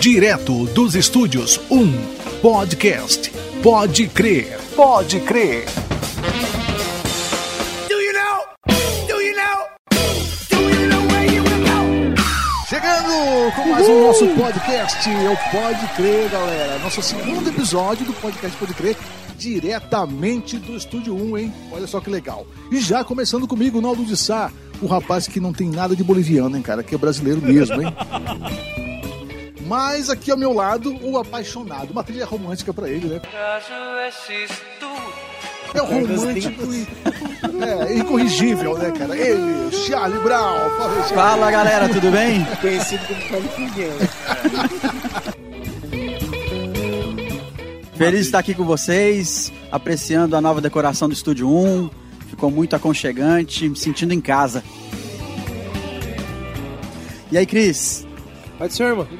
Direto dos estúdios 1 Podcast. Pode crer, pode crer. Chegando com mais um nosso podcast, eu Pode Crer, galera. Nosso segundo episódio do podcast Pode Crer, diretamente do Estúdio 1, hein? Olha só que legal. E já começando comigo, Naldo de Sá, o rapaz que não tem nada de boliviano, hein, cara? Que é brasileiro mesmo, hein? Mas aqui ao meu lado, o apaixonado. Uma trilha romântica pra ele, né? É o romântico e é, incorrigível, né, cara? Ele, Charlie Brown. Fala, Charlie. Fala galera, tudo bem? Conhecido como Californiano. Feliz de estar aqui com vocês, apreciando a nova decoração do Estúdio 1. Ficou muito aconchegante, me sentindo em casa. E aí, Cris? Pode ser, irmão.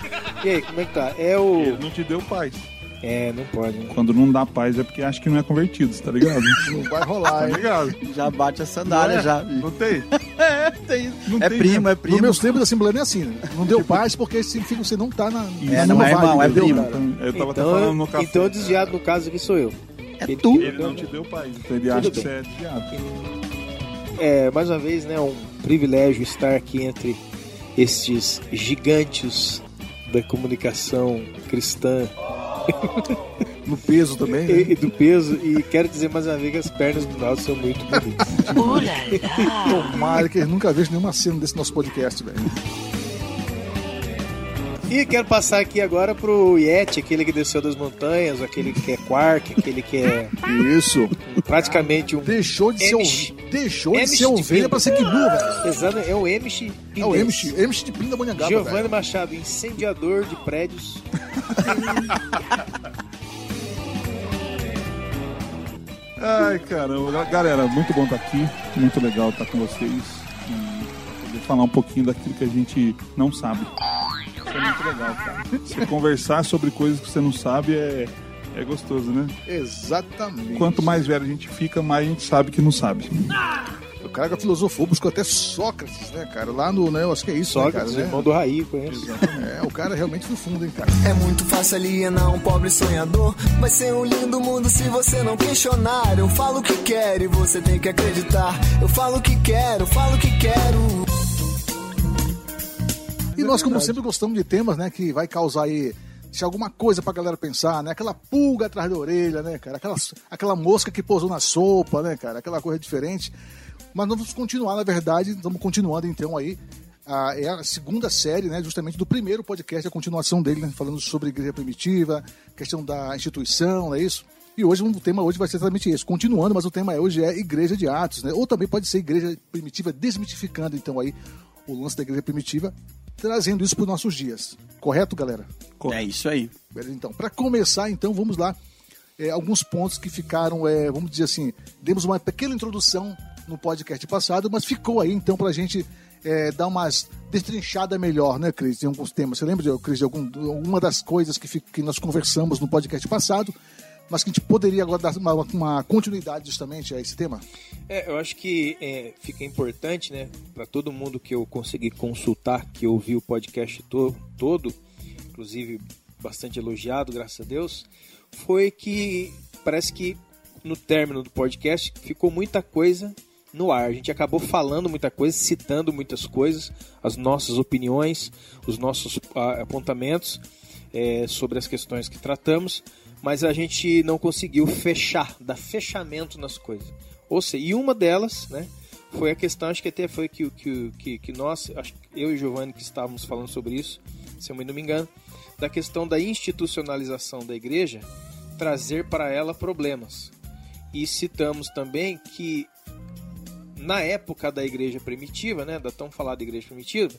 E aí, como é que tá? É o. Ele não te deu paz. É, não pode. né? Quando não dá paz é porque acha que não é convertido, tá ligado? Não vai tá rolar, hein? ligado? Já bate a sandália, Não é? já. Não tem? É, tem. Não é tem primo, mesmo. é Nos primo. meus tempos da Assembleia não é assim, né? Não deu paz porque significa que você não tá na. É, na não é irmão, é primo. cara? Eu tava até Então, falando no café. então desviado no caso aqui sou eu. É Ele- tu. Ele não te deu paz, então ele acha que bem. você é desviado. É, mais uma vez, né, um privilégio estar aqui entre estes gigantes da comunicação cristã No peso também, né? e, do peso. E quero dizer mais uma vez que as pernas do Naldo são muito bonitas. Tomara que eles nunca vejam nenhuma cena desse nosso podcast, velho. E quero passar aqui agora pro Yeti, aquele que desceu das montanhas, aquele que é Quark, aquele que é Isso. praticamente um. Deixou de ser, ov- deixou de ser ovelha pra ser Kibu, velho. Exato, é o Emish. É o Emish, Emish de Pinda Bonhangaba, Giovanni. Machado, incendiador de prédios. Ai, caramba. Galera, muito bom estar aqui. Muito legal estar com vocês. E poder falar um pouquinho daquilo que a gente não sabe. Isso é muito legal, cara. Você conversar sobre coisas que você não sabe é, é gostoso, né? Exatamente. Quanto mais velho a gente fica, mais a gente sabe que não sabe. O cara que filosofou, buscou até Sócrates, né, cara? Lá no, né, eu acho que é isso, Sócrates, né, cara? irmão do Raí, conheço. É, o cara realmente foi fundo, hein, cara? É muito fácil alienar um pobre sonhador. Vai ser um lindo mundo se você não questionar. Eu falo o que quero e você tem que acreditar. Eu falo o que quero, falo o que quero. E nós, como sempre, gostamos de temas, né, que vai causar aí se alguma coisa pra galera pensar, né? Aquela pulga atrás da orelha, né, cara? Aquela, aquela mosca que pousou na sopa, né, cara? Aquela coisa diferente. Mas vamos continuar, na verdade, estamos continuando então aí. A, é a segunda série, né, justamente do primeiro podcast, a continuação dele, né, falando sobre igreja primitiva, questão da instituição, não é isso? E hoje o tema hoje vai ser exatamente esse, continuando, mas o tema hoje é igreja de Atos, né? Ou também pode ser igreja primitiva, desmitificando então aí o lance da igreja primitiva, trazendo isso para os nossos dias. Correto, galera? É isso aí. Beleza, então. Para começar, então, vamos lá. É, alguns pontos que ficaram, é, vamos dizer assim, demos uma pequena introdução no podcast passado, mas ficou aí, então, para a gente é, dar umas destrinchada melhor, né, Cris, em alguns temas. Você lembra, de, Cris, de algum, alguma das coisas que, que nós conversamos no podcast passado, mas que a gente poderia agora dar uma, uma continuidade justamente a esse tema? É, eu acho que é, fica importante, né, para todo mundo que eu consegui consultar, que ouviu o podcast to todo, inclusive bastante elogiado, graças a Deus, foi que parece que no término do podcast ficou muita coisa no ar. A gente acabou falando muita coisa, citando muitas coisas, as nossas opiniões, os nossos ah, apontamentos é, sobre as questões que tratamos, mas a gente não conseguiu fechar, dar fechamento nas coisas. Ou seja, e uma delas, né, foi a questão, acho que até foi que, que, que, que nós, acho que eu e Giovanni que estávamos falando sobre isso, se eu não me engano, da questão da institucionalização da igreja trazer para ela problemas. E citamos também que na época da igreja primitiva, né, da tão falada igreja primitiva,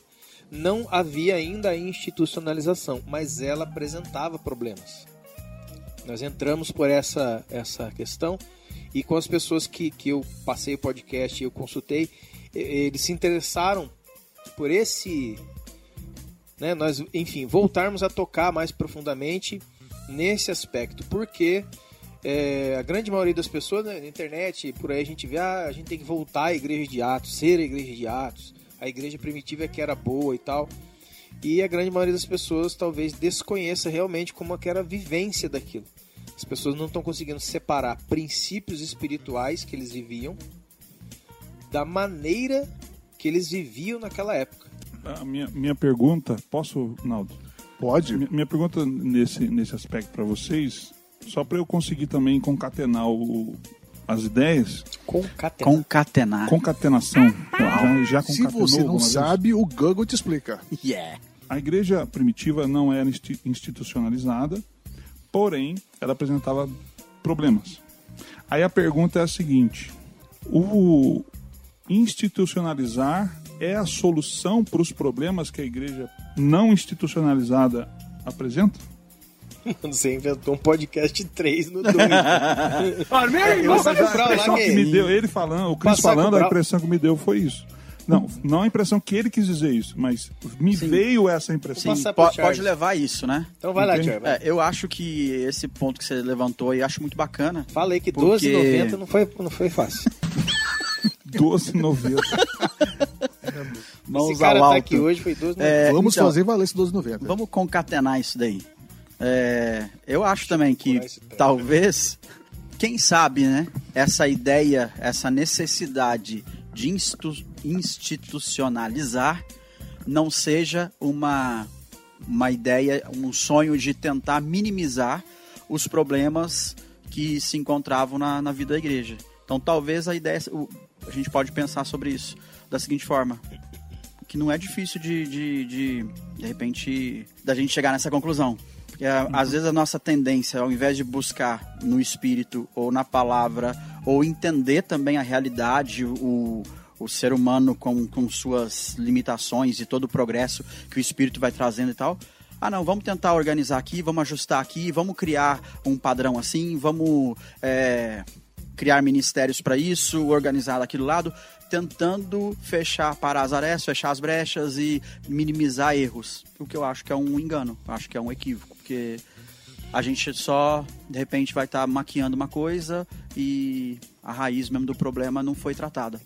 não havia ainda a institucionalização, mas ela apresentava problemas. Nós entramos por essa, essa questão e com as pessoas que, que eu passei o podcast e eu consultei, eles se interessaram por esse. Né, nós, enfim, voltarmos a tocar mais profundamente nesse aspecto, porque é, a grande maioria das pessoas né, na internet, por aí a gente vê, ah, a gente tem que voltar à igreja de Atos, ser a igreja de Atos, a igreja primitiva é que era boa e tal. E a grande maioria das pessoas talvez desconheça realmente como é que era a vivência daquilo. As pessoas não estão conseguindo separar princípios espirituais que eles viviam da maneira que eles viviam naquela época. A minha, minha pergunta, posso, Naldo? Pode. Minha, minha pergunta nesse, nesse aspecto para vocês, só para eu conseguir também concatenar o, as ideias, Concatenar. Concatenar. concatenação. Já, já Se concatenou você não alguma vez? sabe, o Google te explica. Yeah. A igreja primitiva não era insti- institucionalizada, porém, ela apresentava problemas. Aí a pergunta é a seguinte: o institucionalizar é a solução para os problemas que a igreja não institucionalizada apresenta? Você inventou um podcast 3 no domingo. Eu Mas vou a impressão que me deu, ele falando, o Cris falando, a impressão que me deu foi isso. Não, não a impressão que ele quis dizer isso, mas me Sim. veio essa impressão. Sim, po- pode levar isso, né? Então vai lá, Entende? Thiago. vai. É, eu acho que esse ponto que você levantou aí, acho muito bacana. Falei que Porque- 12,90 não foi, não foi fácil. 12,90. Mãos Esse cara tá alto. aqui hoje foi 12,90. É, Vamos então, fazer valer esse 12,90. Vamos concatenar isso daí. É, eu acho também que talvez, quem sabe, né? Essa ideia, essa necessidade de institu- institucionalizar não seja uma, uma ideia, um sonho de tentar minimizar os problemas que se encontravam na, na vida da igreja. Então talvez a ideia, a gente pode pensar sobre isso da seguinte forma: que não é difícil de, de, de, de repente, da gente chegar nessa conclusão. Porque a- às vezes a nossa tendência, ao invés de buscar no espírito ou na palavra, ou entender também a realidade, o, o ser humano com, com suas limitações e todo o progresso que o espírito vai trazendo e tal. Ah, não, vamos tentar organizar aqui, vamos ajustar aqui, vamos criar um padrão assim, vamos é, criar ministérios para isso, organizar daquele lado, tentando fechar, parar as arestas, fechar as brechas e minimizar erros. O que eu acho que é um engano, acho que é um equívoco, porque a gente só, de repente, vai estar maquiando uma coisa e a raiz mesmo do problema não foi tratada.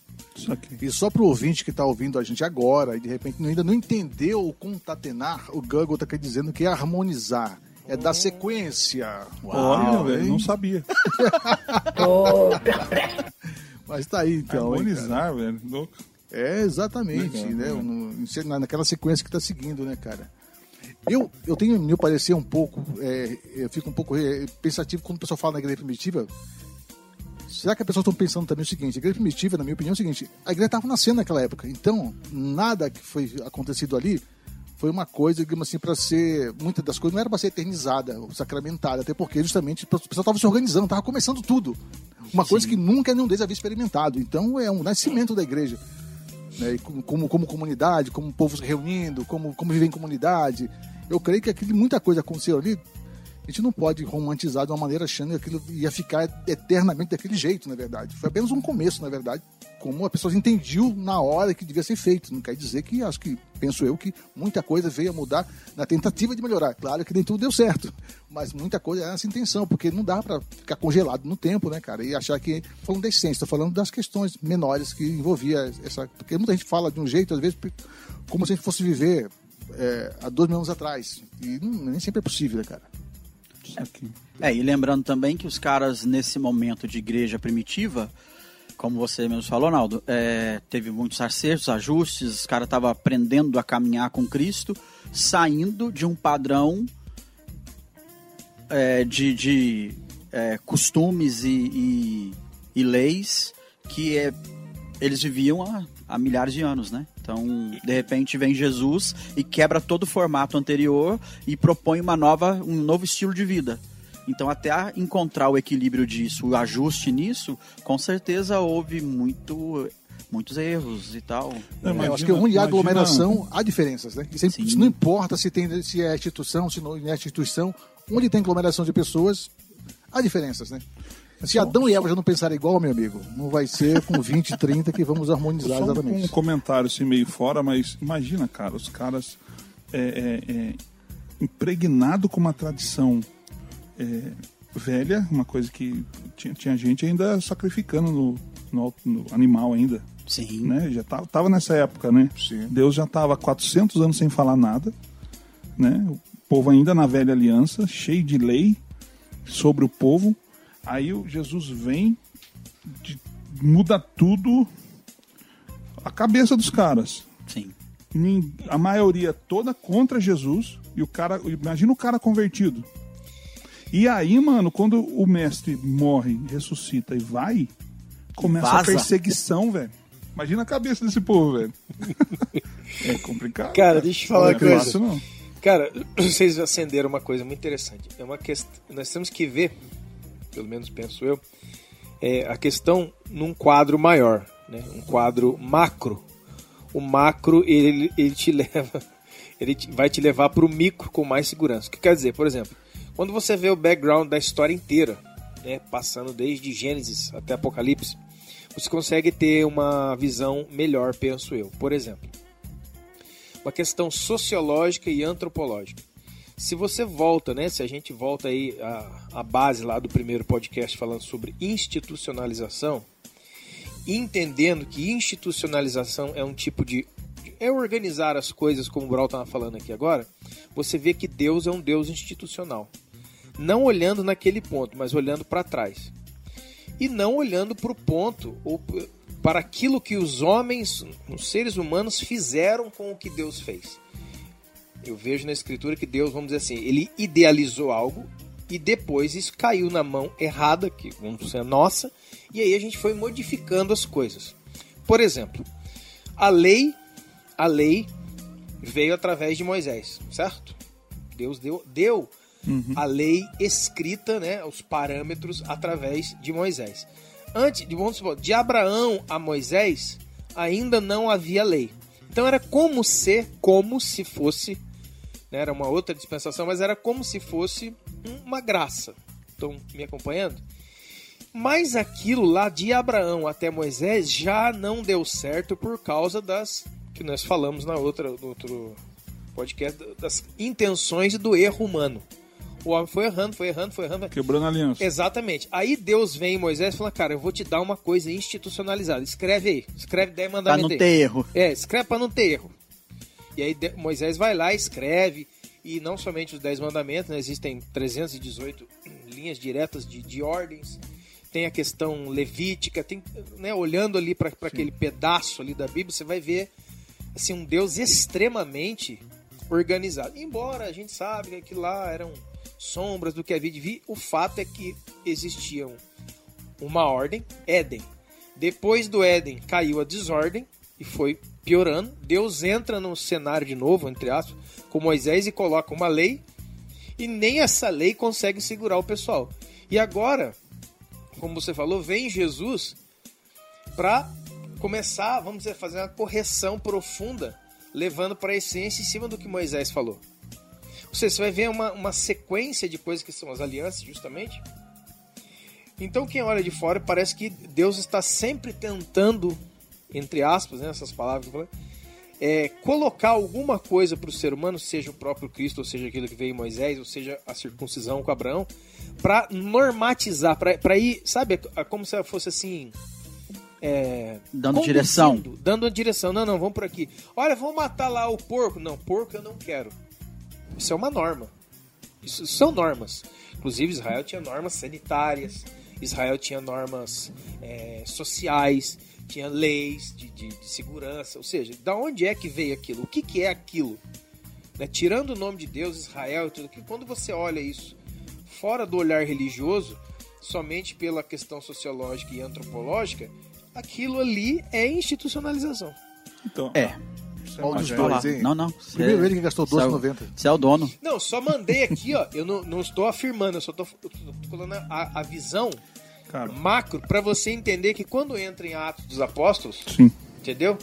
E só pro ouvinte que tá ouvindo a gente agora e de repente ainda não entendeu o contatenar, o Google tá aqui dizendo que é harmonizar. É dar sequência. Olha, Uau, velho, hein? não sabia. Mas tá aí então. Harmonizar, velho. louco. É, exatamente, Legal, né? legal. Naquela sequência que está seguindo, né, cara? Eu, eu tenho meu parecer um pouco, é, eu fico um pouco é, pensativo quando o pessoal fala na igreja primitiva. Será que as pessoas estão pensando também o seguinte? A igreja primitiva, na minha opinião, é o seguinte: a igreja estava nascendo naquela época, então nada que foi acontecido ali foi uma coisa, digamos assim, para ser. Muitas das coisas não era para ser eternizada ou sacramentada, até porque justamente o pessoal estava se organizando, estava começando tudo. Uma coisa que nunca nenhum deles havia experimentado. Então é um nascimento da igreja né, como, como, como comunidade, como povo se reunindo, como, como viver em comunidade. Eu creio que aquilo, muita coisa aconteceu ali. A gente não pode romantizar de uma maneira achando que aquilo ia ficar eternamente daquele jeito, na verdade. Foi apenas um começo, na verdade, como as pessoas entendiam na hora que devia ser feito. Não quer dizer que, acho que, penso eu, que muita coisa veio a mudar na tentativa de melhorar. Claro que nem tudo deu certo, mas muita coisa era essa intenção, porque não dá para ficar congelado no tempo, né, cara? E achar que, falando da essência, estou falando das questões menores que envolvia essa. Porque muita gente fala de um jeito, às vezes, como se a gente fosse viver é, há dois mil anos atrás. E nem sempre é possível, né, cara? É, e lembrando também que os caras, nesse momento de igreja primitiva, como você mesmo falou, Naldo, é, teve muitos acertos, ajustes, os caras estavam aprendendo a caminhar com Cristo, saindo de um padrão é, de, de, é, costumes e, e- e leis que é, eles viviam há, há milhares de anos, né? Então, de repente, vem Jesus e quebra todo o formato anterior e propõe uma nova, um novo estilo de vida. Então, até encontrar o equilíbrio disso, o ajuste nisso, com certeza houve muito, muitos erros e tal. Não, É, eu imagina- acho que onde há imagina- aglomeração, há diferenças, né? Sempre- isso não importa se, tem, se é instituição, se não é instituição, onde tem aglomeração de pessoas, há diferenças, né? Se Adão e Eva já não pensarem igual, meu amigo, não vai ser com 20, 30 que vamos harmonizar Só um, um exatamente. comentário assim meio fora, mas imagina, cara, os caras é, é, é, impregnado com uma tradição é, velha, uma coisa que tinha, tinha gente ainda sacrificando no, no, no animal ainda, Sim. né? Já tava, tava nessa época, né? Sim. Deus já estava 400 anos sem falar nada, né? O povo ainda na velha aliança, cheio de lei sobre o povo. Aí o Jesus vem, de- muda tudo, a cabeça dos caras. Sim. A maioria toda contra Jesus e o cara, imagina o cara convertido. E aí, mano, quando o mestre morre, ressuscita e vai, começa a Vaza. perseguição, velho. Imagina a cabeça desse povo, velho. é complicado. Cara, deixa eu falar não uma é coisa. fácil, não. Cara, vocês acenderam uma coisa muito interessante. É uma questão. Nós temos que ver, pelo menos penso eu, é a questão num quadro maior, né? Um quadro macro. O macro ele, ele te leva, ele vai te levar para o micro com mais segurança. O que quer dizer, por exemplo, quando você vê o background da história inteira, né? Passando desde Gênesis até Apocalipse, você consegue ter uma visão melhor, penso eu. Por exemplo uma questão sociológica e antropológica. Se você volta, né, se a gente volta aí à, base lá do primeiro podcast falando sobre institucionalização, entendendo que institucionalização é um tipo de é organizar as coisas como o Brawl estava falando aqui agora, você vê que Deus é um Deus institucional. Não olhando naquele ponto, mas olhando para trás. E não olhando para o ponto ou para aquilo que os homens, os seres humanos fizeram com o que Deus fez. Eu vejo na escritura que Deus, vamos dizer assim, ele idealizou algo e depois isso caiu na mão errada, que vamos dizer a nossa, e aí a gente foi modificando as coisas. Por exemplo, a lei, a lei veio através de Moisés, certo? Deus deu, deu a lei escrita, né, os parâmetros através de Moisés. Antes, vamos supor, de Abraão a Moisés, ainda não havia lei. Então era como se, como se fosse, né, era uma outra dispensação, mas era como se fosse uma graça. Estão me acompanhando? Mas aquilo lá de Abraão até Moisés já não deu certo por causa das que nós falamos na outra, no outro podcast das intenções do erro humano. O homem foi errando, foi errando, foi errando. Quebrando a aliança. Exatamente. Aí Deus vem em Moisés e fala: Cara, eu vou te dar uma coisa institucionalizada. Escreve aí. Escreve 10 Pra mandamentos. não aí. ter erro. É, escreve para não ter erro. E aí Moisés vai lá, escreve, e não somente os 10 mandamentos, né, existem 318 linhas diretas de, de ordens, tem a questão levítica, tem, né, olhando ali para aquele pedaço ali da Bíblia, você vai ver assim, um Deus extremamente organizado. Embora a gente sabe que aquilo lá eram sombras do que havia de vir, o fato é que existiam uma ordem, Éden. Depois do Éden caiu a desordem e foi piorando. Deus entra no cenário de novo, entre aspas, com Moisés e coloca uma lei e nem essa lei consegue segurar o pessoal. E agora, como você falou, vem Jesus para começar, vamos dizer, fazer uma correção profunda, levando para a essência em cima do que Moisés falou. Você vai ver uma, uma sequência de coisas que são as alianças, justamente. Então, quem olha de fora parece que Deus está sempre tentando, entre aspas, né, essas palavras que eu falei, é, colocar alguma coisa para o ser humano, seja o próprio Cristo, ou seja aquilo que veio em Moisés, ou seja a circuncisão com Abraão, para normatizar, para ir, sabe, é como se fosse assim. é, Dando direção. Dando a direção. Não, não, vamos por aqui. Olha, vamos matar lá o porco. Não, porco eu não quero. Isso é uma norma. Isso são normas. Inclusive, Israel tinha normas sanitárias, Israel tinha normas é, sociais, tinha leis de, de- de segurança. Ou seja, da onde é que veio aquilo? O que, que é aquilo? Né? Tirando o nome de Deus, Israel e tudo aquilo, quando você olha isso fora do olhar religioso, somente pela questão sociológica e antropológica, aquilo ali é institucionalização. Então, É. é dois. Hein? Não, não. Primeiro Cê- ele que gastou cê é o- 12,90. Você é o dono. Não, só mandei aqui, ó. Eu não, não estou afirmando, eu só estou falando a, a visão Cara, macro para você entender que quando entra em Atos dos Apóstolos, sim. entendeu?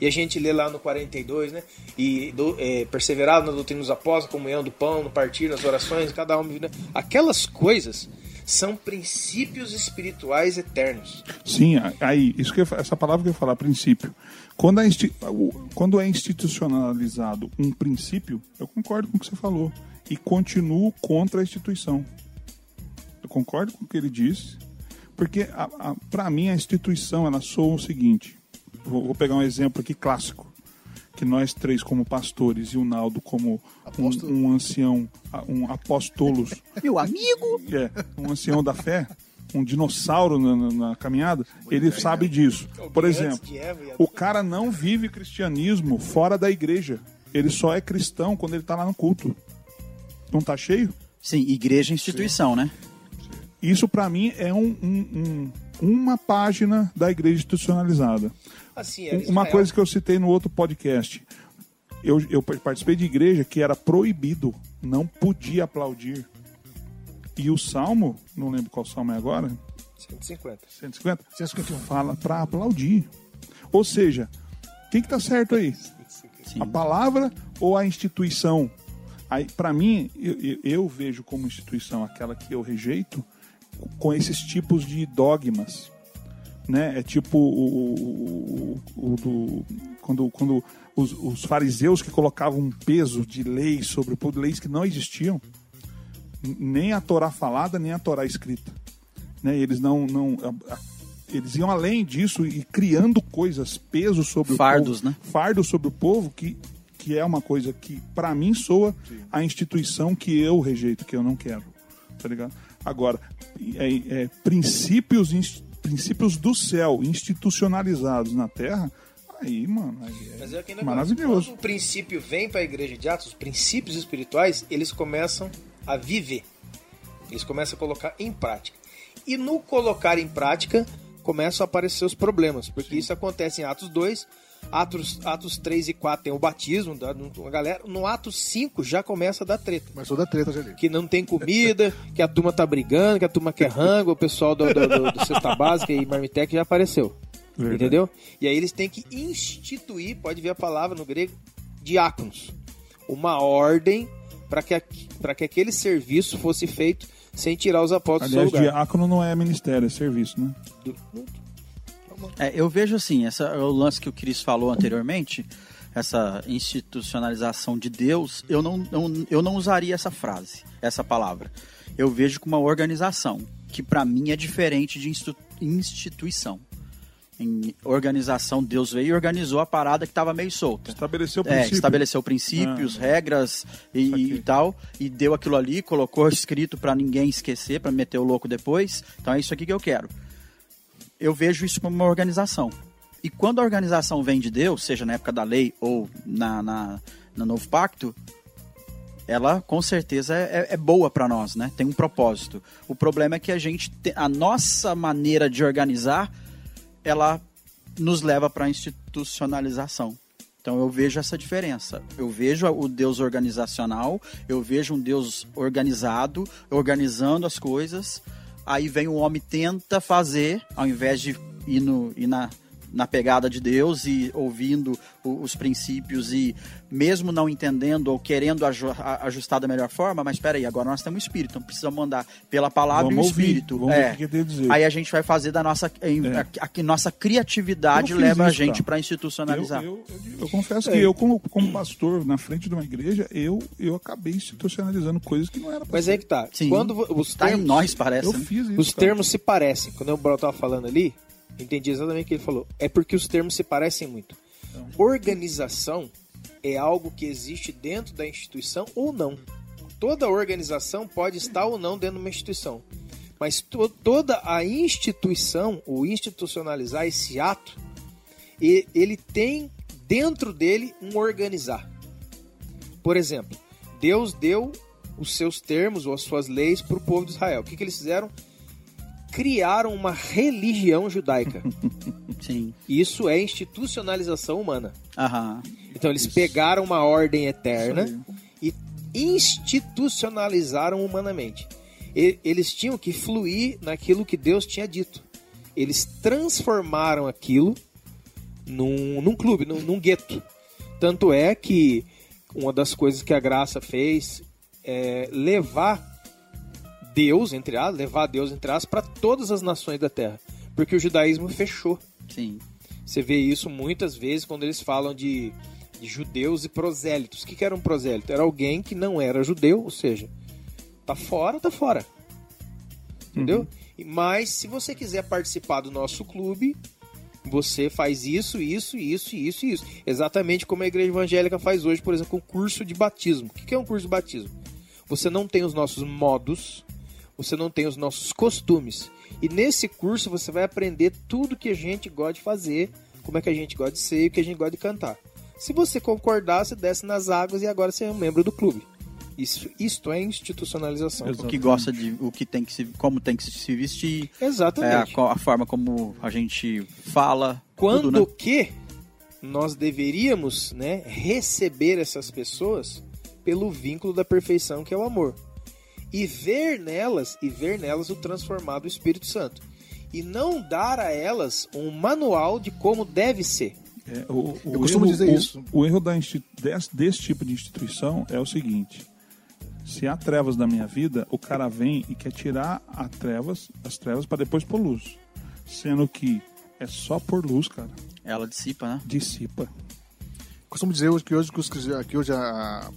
E a gente lê lá no 42, né? E do, é, perseverado na doutrina dos apóstolos, comunhão do pão, no partir, nas orações, cada homem. Né? Aquelas coisas são princípios espirituais eternos. Sim, aí, isso que eu, essa palavra que eu ia falar, princípio. Quando é, insti- quando é institucionalizado um princípio, eu concordo com o que você falou. E continuo contra a instituição. Eu concordo com o que ele disse, porque para mim a instituição ela soa o seguinte. Vou, vou, pegar um exemplo aqui clássico, que nós três como pastores e o Naldo como um, um, ancião, um apóstolos. Meu amigo! É, um ancião da fé um dinossauro na, na, na caminhada, ele sabe disso. Por exemplo, o cara não vive cristianismo fora da igreja. Ele só é cristão quando ele está lá no culto. Não tá cheio? Sim, igreja é instituição, Sim. né? Isso para mim é um, um, um, uma página da igreja institucionalizada. Assim, é uma coisa que eu citei no outro podcast. Eu, eu participei de igreja que era proibido, não podia aplaudir. E o salmo, não lembro qual salmo é agora. 150. 150? 151. Fala para aplaudir. Ou seja, quem que tá certo aí? Sim. A palavra ou a instituição? Aí, para mim, eu, eu, vejo como instituição aquela que eu rejeito com esses tipos de dogmas. Né? É tipo o, o, o, o do, quando, quando os, os, fariseus que colocavam um peso de leis sobre o povo, leis que não existiam, nem a Torá falada, nem a Torá escrita. Né? Eles não, não eles iam além disso e criando coisas, pesos sobre fardos, o povo, né? fardos sobre o povo que que é uma coisa que para mim soa Sim. a instituição que eu rejeito, que eu não quero, tá ligado? Agora, é, é, princípios princípios do céu institucionalizados na Terra, aí, mano, aí é, Mas é maravilhoso. Quando o princípio vem para a igreja de Atos, os princípios espirituais, eles começam a viver. Eles começam a colocar em prática. E no colocar em prática, começam a aparecer os problemas, porque Sim. isso acontece em Atos 2, Atos, Atos 3 e 4 tem o batismo da galera. No Atos 5 já começa a dar treta. Começou a dar treta, já Que não tem comida, que a turma tá brigando, que a turma quer rango, o pessoal do, do, do, do Cesta Básica e Marmitec já apareceu. Verdade. Entendeu? E aí eles têm que instituir, pode ver a palavra no grego, diáconos. Uma ordem para que, que aquele serviço fosse feito sem tirar os apóstolos Aliás, do seu lugar. diácono não é ministério, é serviço, né? É, eu vejo assim, essa, o lance que o Cris falou anteriormente, essa institucionalização de Deus, eu não, não, eu não usaria essa frase, essa palavra. Eu vejo como uma organização, que para mim é diferente de instituição em organização, Deus veio e organizou a parada que estava meio solta. Estabeleceu princípios. É, estabeleceu princípios, ah, regras e, e, tal, e deu aquilo ali, colocou escrito para ninguém esquecer, para meter o louco depois. Então é isso aqui que eu quero. Eu vejo isso como uma organização. E quando a organização vem de Deus, seja na época da lei ou na, na no novo pacto, ela com certeza é, é boa para nós, né? Tem um propósito. O problema é que a gente, a nossa maneira de organizar ela nos leva para a institucionalização. Então eu vejo essa diferença. Eu vejo o Deus organizacional, eu vejo um Deus organizado, organizando as coisas. Aí vem o homem tenta fazer, ao invés de ir, no, ir na, na pegada de Deus e ouvindo os princípios e mesmo não entendendo ou querendo ajustar da melhor forma, mas espera aí, agora nós temos o Espírito, então precisamos mandar pela palavra Vamos e o Espírito. Vamos é. Aí a gente vai fazer da nossa é. a, a, nossa criatividade leva isso, a gente para institucionalizar. Eu, eu, eu, eu confesso é. que eu como, como pastor na frente de uma igreja, eu eu acabei institucionalizando coisas que não era. Mas é que tá. Sim. Quando os tá termos, em nós parece. Eu né? fiz isso, os termos se parecem. Quando eu estava falando ali, entendi exatamente o que ele falou. É porque os termos se parecem muito. Então. Organização é algo que existe dentro da instituição ou não. Toda organização pode estar ou não dentro de uma instituição. Mas to toda a instituição, o institucionalizar esse ato, ele tem dentro dele um organizar. Por exemplo, Deus deu os seus termos ou as suas leis para o povo de Israel. O que, que eles fizeram? Criaram uma religião judaica. Sim. Isso é institucionalização humana. Aham. Então eles Isso. pegaram uma ordem eterna e institucionalizaram humanamente. E, eles tinham que fluir naquilo que Deus tinha dito. Eles transformaram aquilo num, num clube, num, num gueto. Tanto é que uma das coisas que a graça fez é levar Deus, entre as, levar Deus entre as para todas as nações da terra. Porque o judaísmo fechou. Sim. Você vê isso muitas vezes quando eles falam de, de judeus e prosélitos. O que, que era um prosélito? Era alguém que não era judeu, ou seja, tá fora, tá fora. entendeu? E- Mas se você quiser participar do nosso clube, você faz isso, isso, isso, isso e isso. Exatamente como a igreja evangélica faz hoje, por exemplo, com o curso de batismo. O que é um curso de batismo? Você não tem os nossos modos, você não tem os nossos costumes. E nesse curso você vai aprender tudo que a gente gosta de fazer, como é que a gente gosta de ser e o que a gente gosta de cantar. Se você concordar, você desce nas águas e agora você é um membro do clube. Isso, isto é institucionalização. O que gosta de. O que tem que se. Como tem que se vestir. É, a, Exatamente. a forma como a gente fala. Quando tudo, né? que nós deveríamos né, receber essas pessoas pelo vínculo da perfeição que é o amor. E ver nelas, e ver nelas o transformado Espírito Santo. E não dar a elas um manual de como deve ser. É, o, o Eu costumo erro- dizer o- isso. O erro da desse, desse tipo de instituição é o seguinte: se há trevas na minha vida, o cara vem e quer tirar a trevas, as trevas para depois pôr luz. Sendo que é só por luz, cara. Ela dissipa, né? Dissipa. Costumo dizer hoje que hoje, que hoje a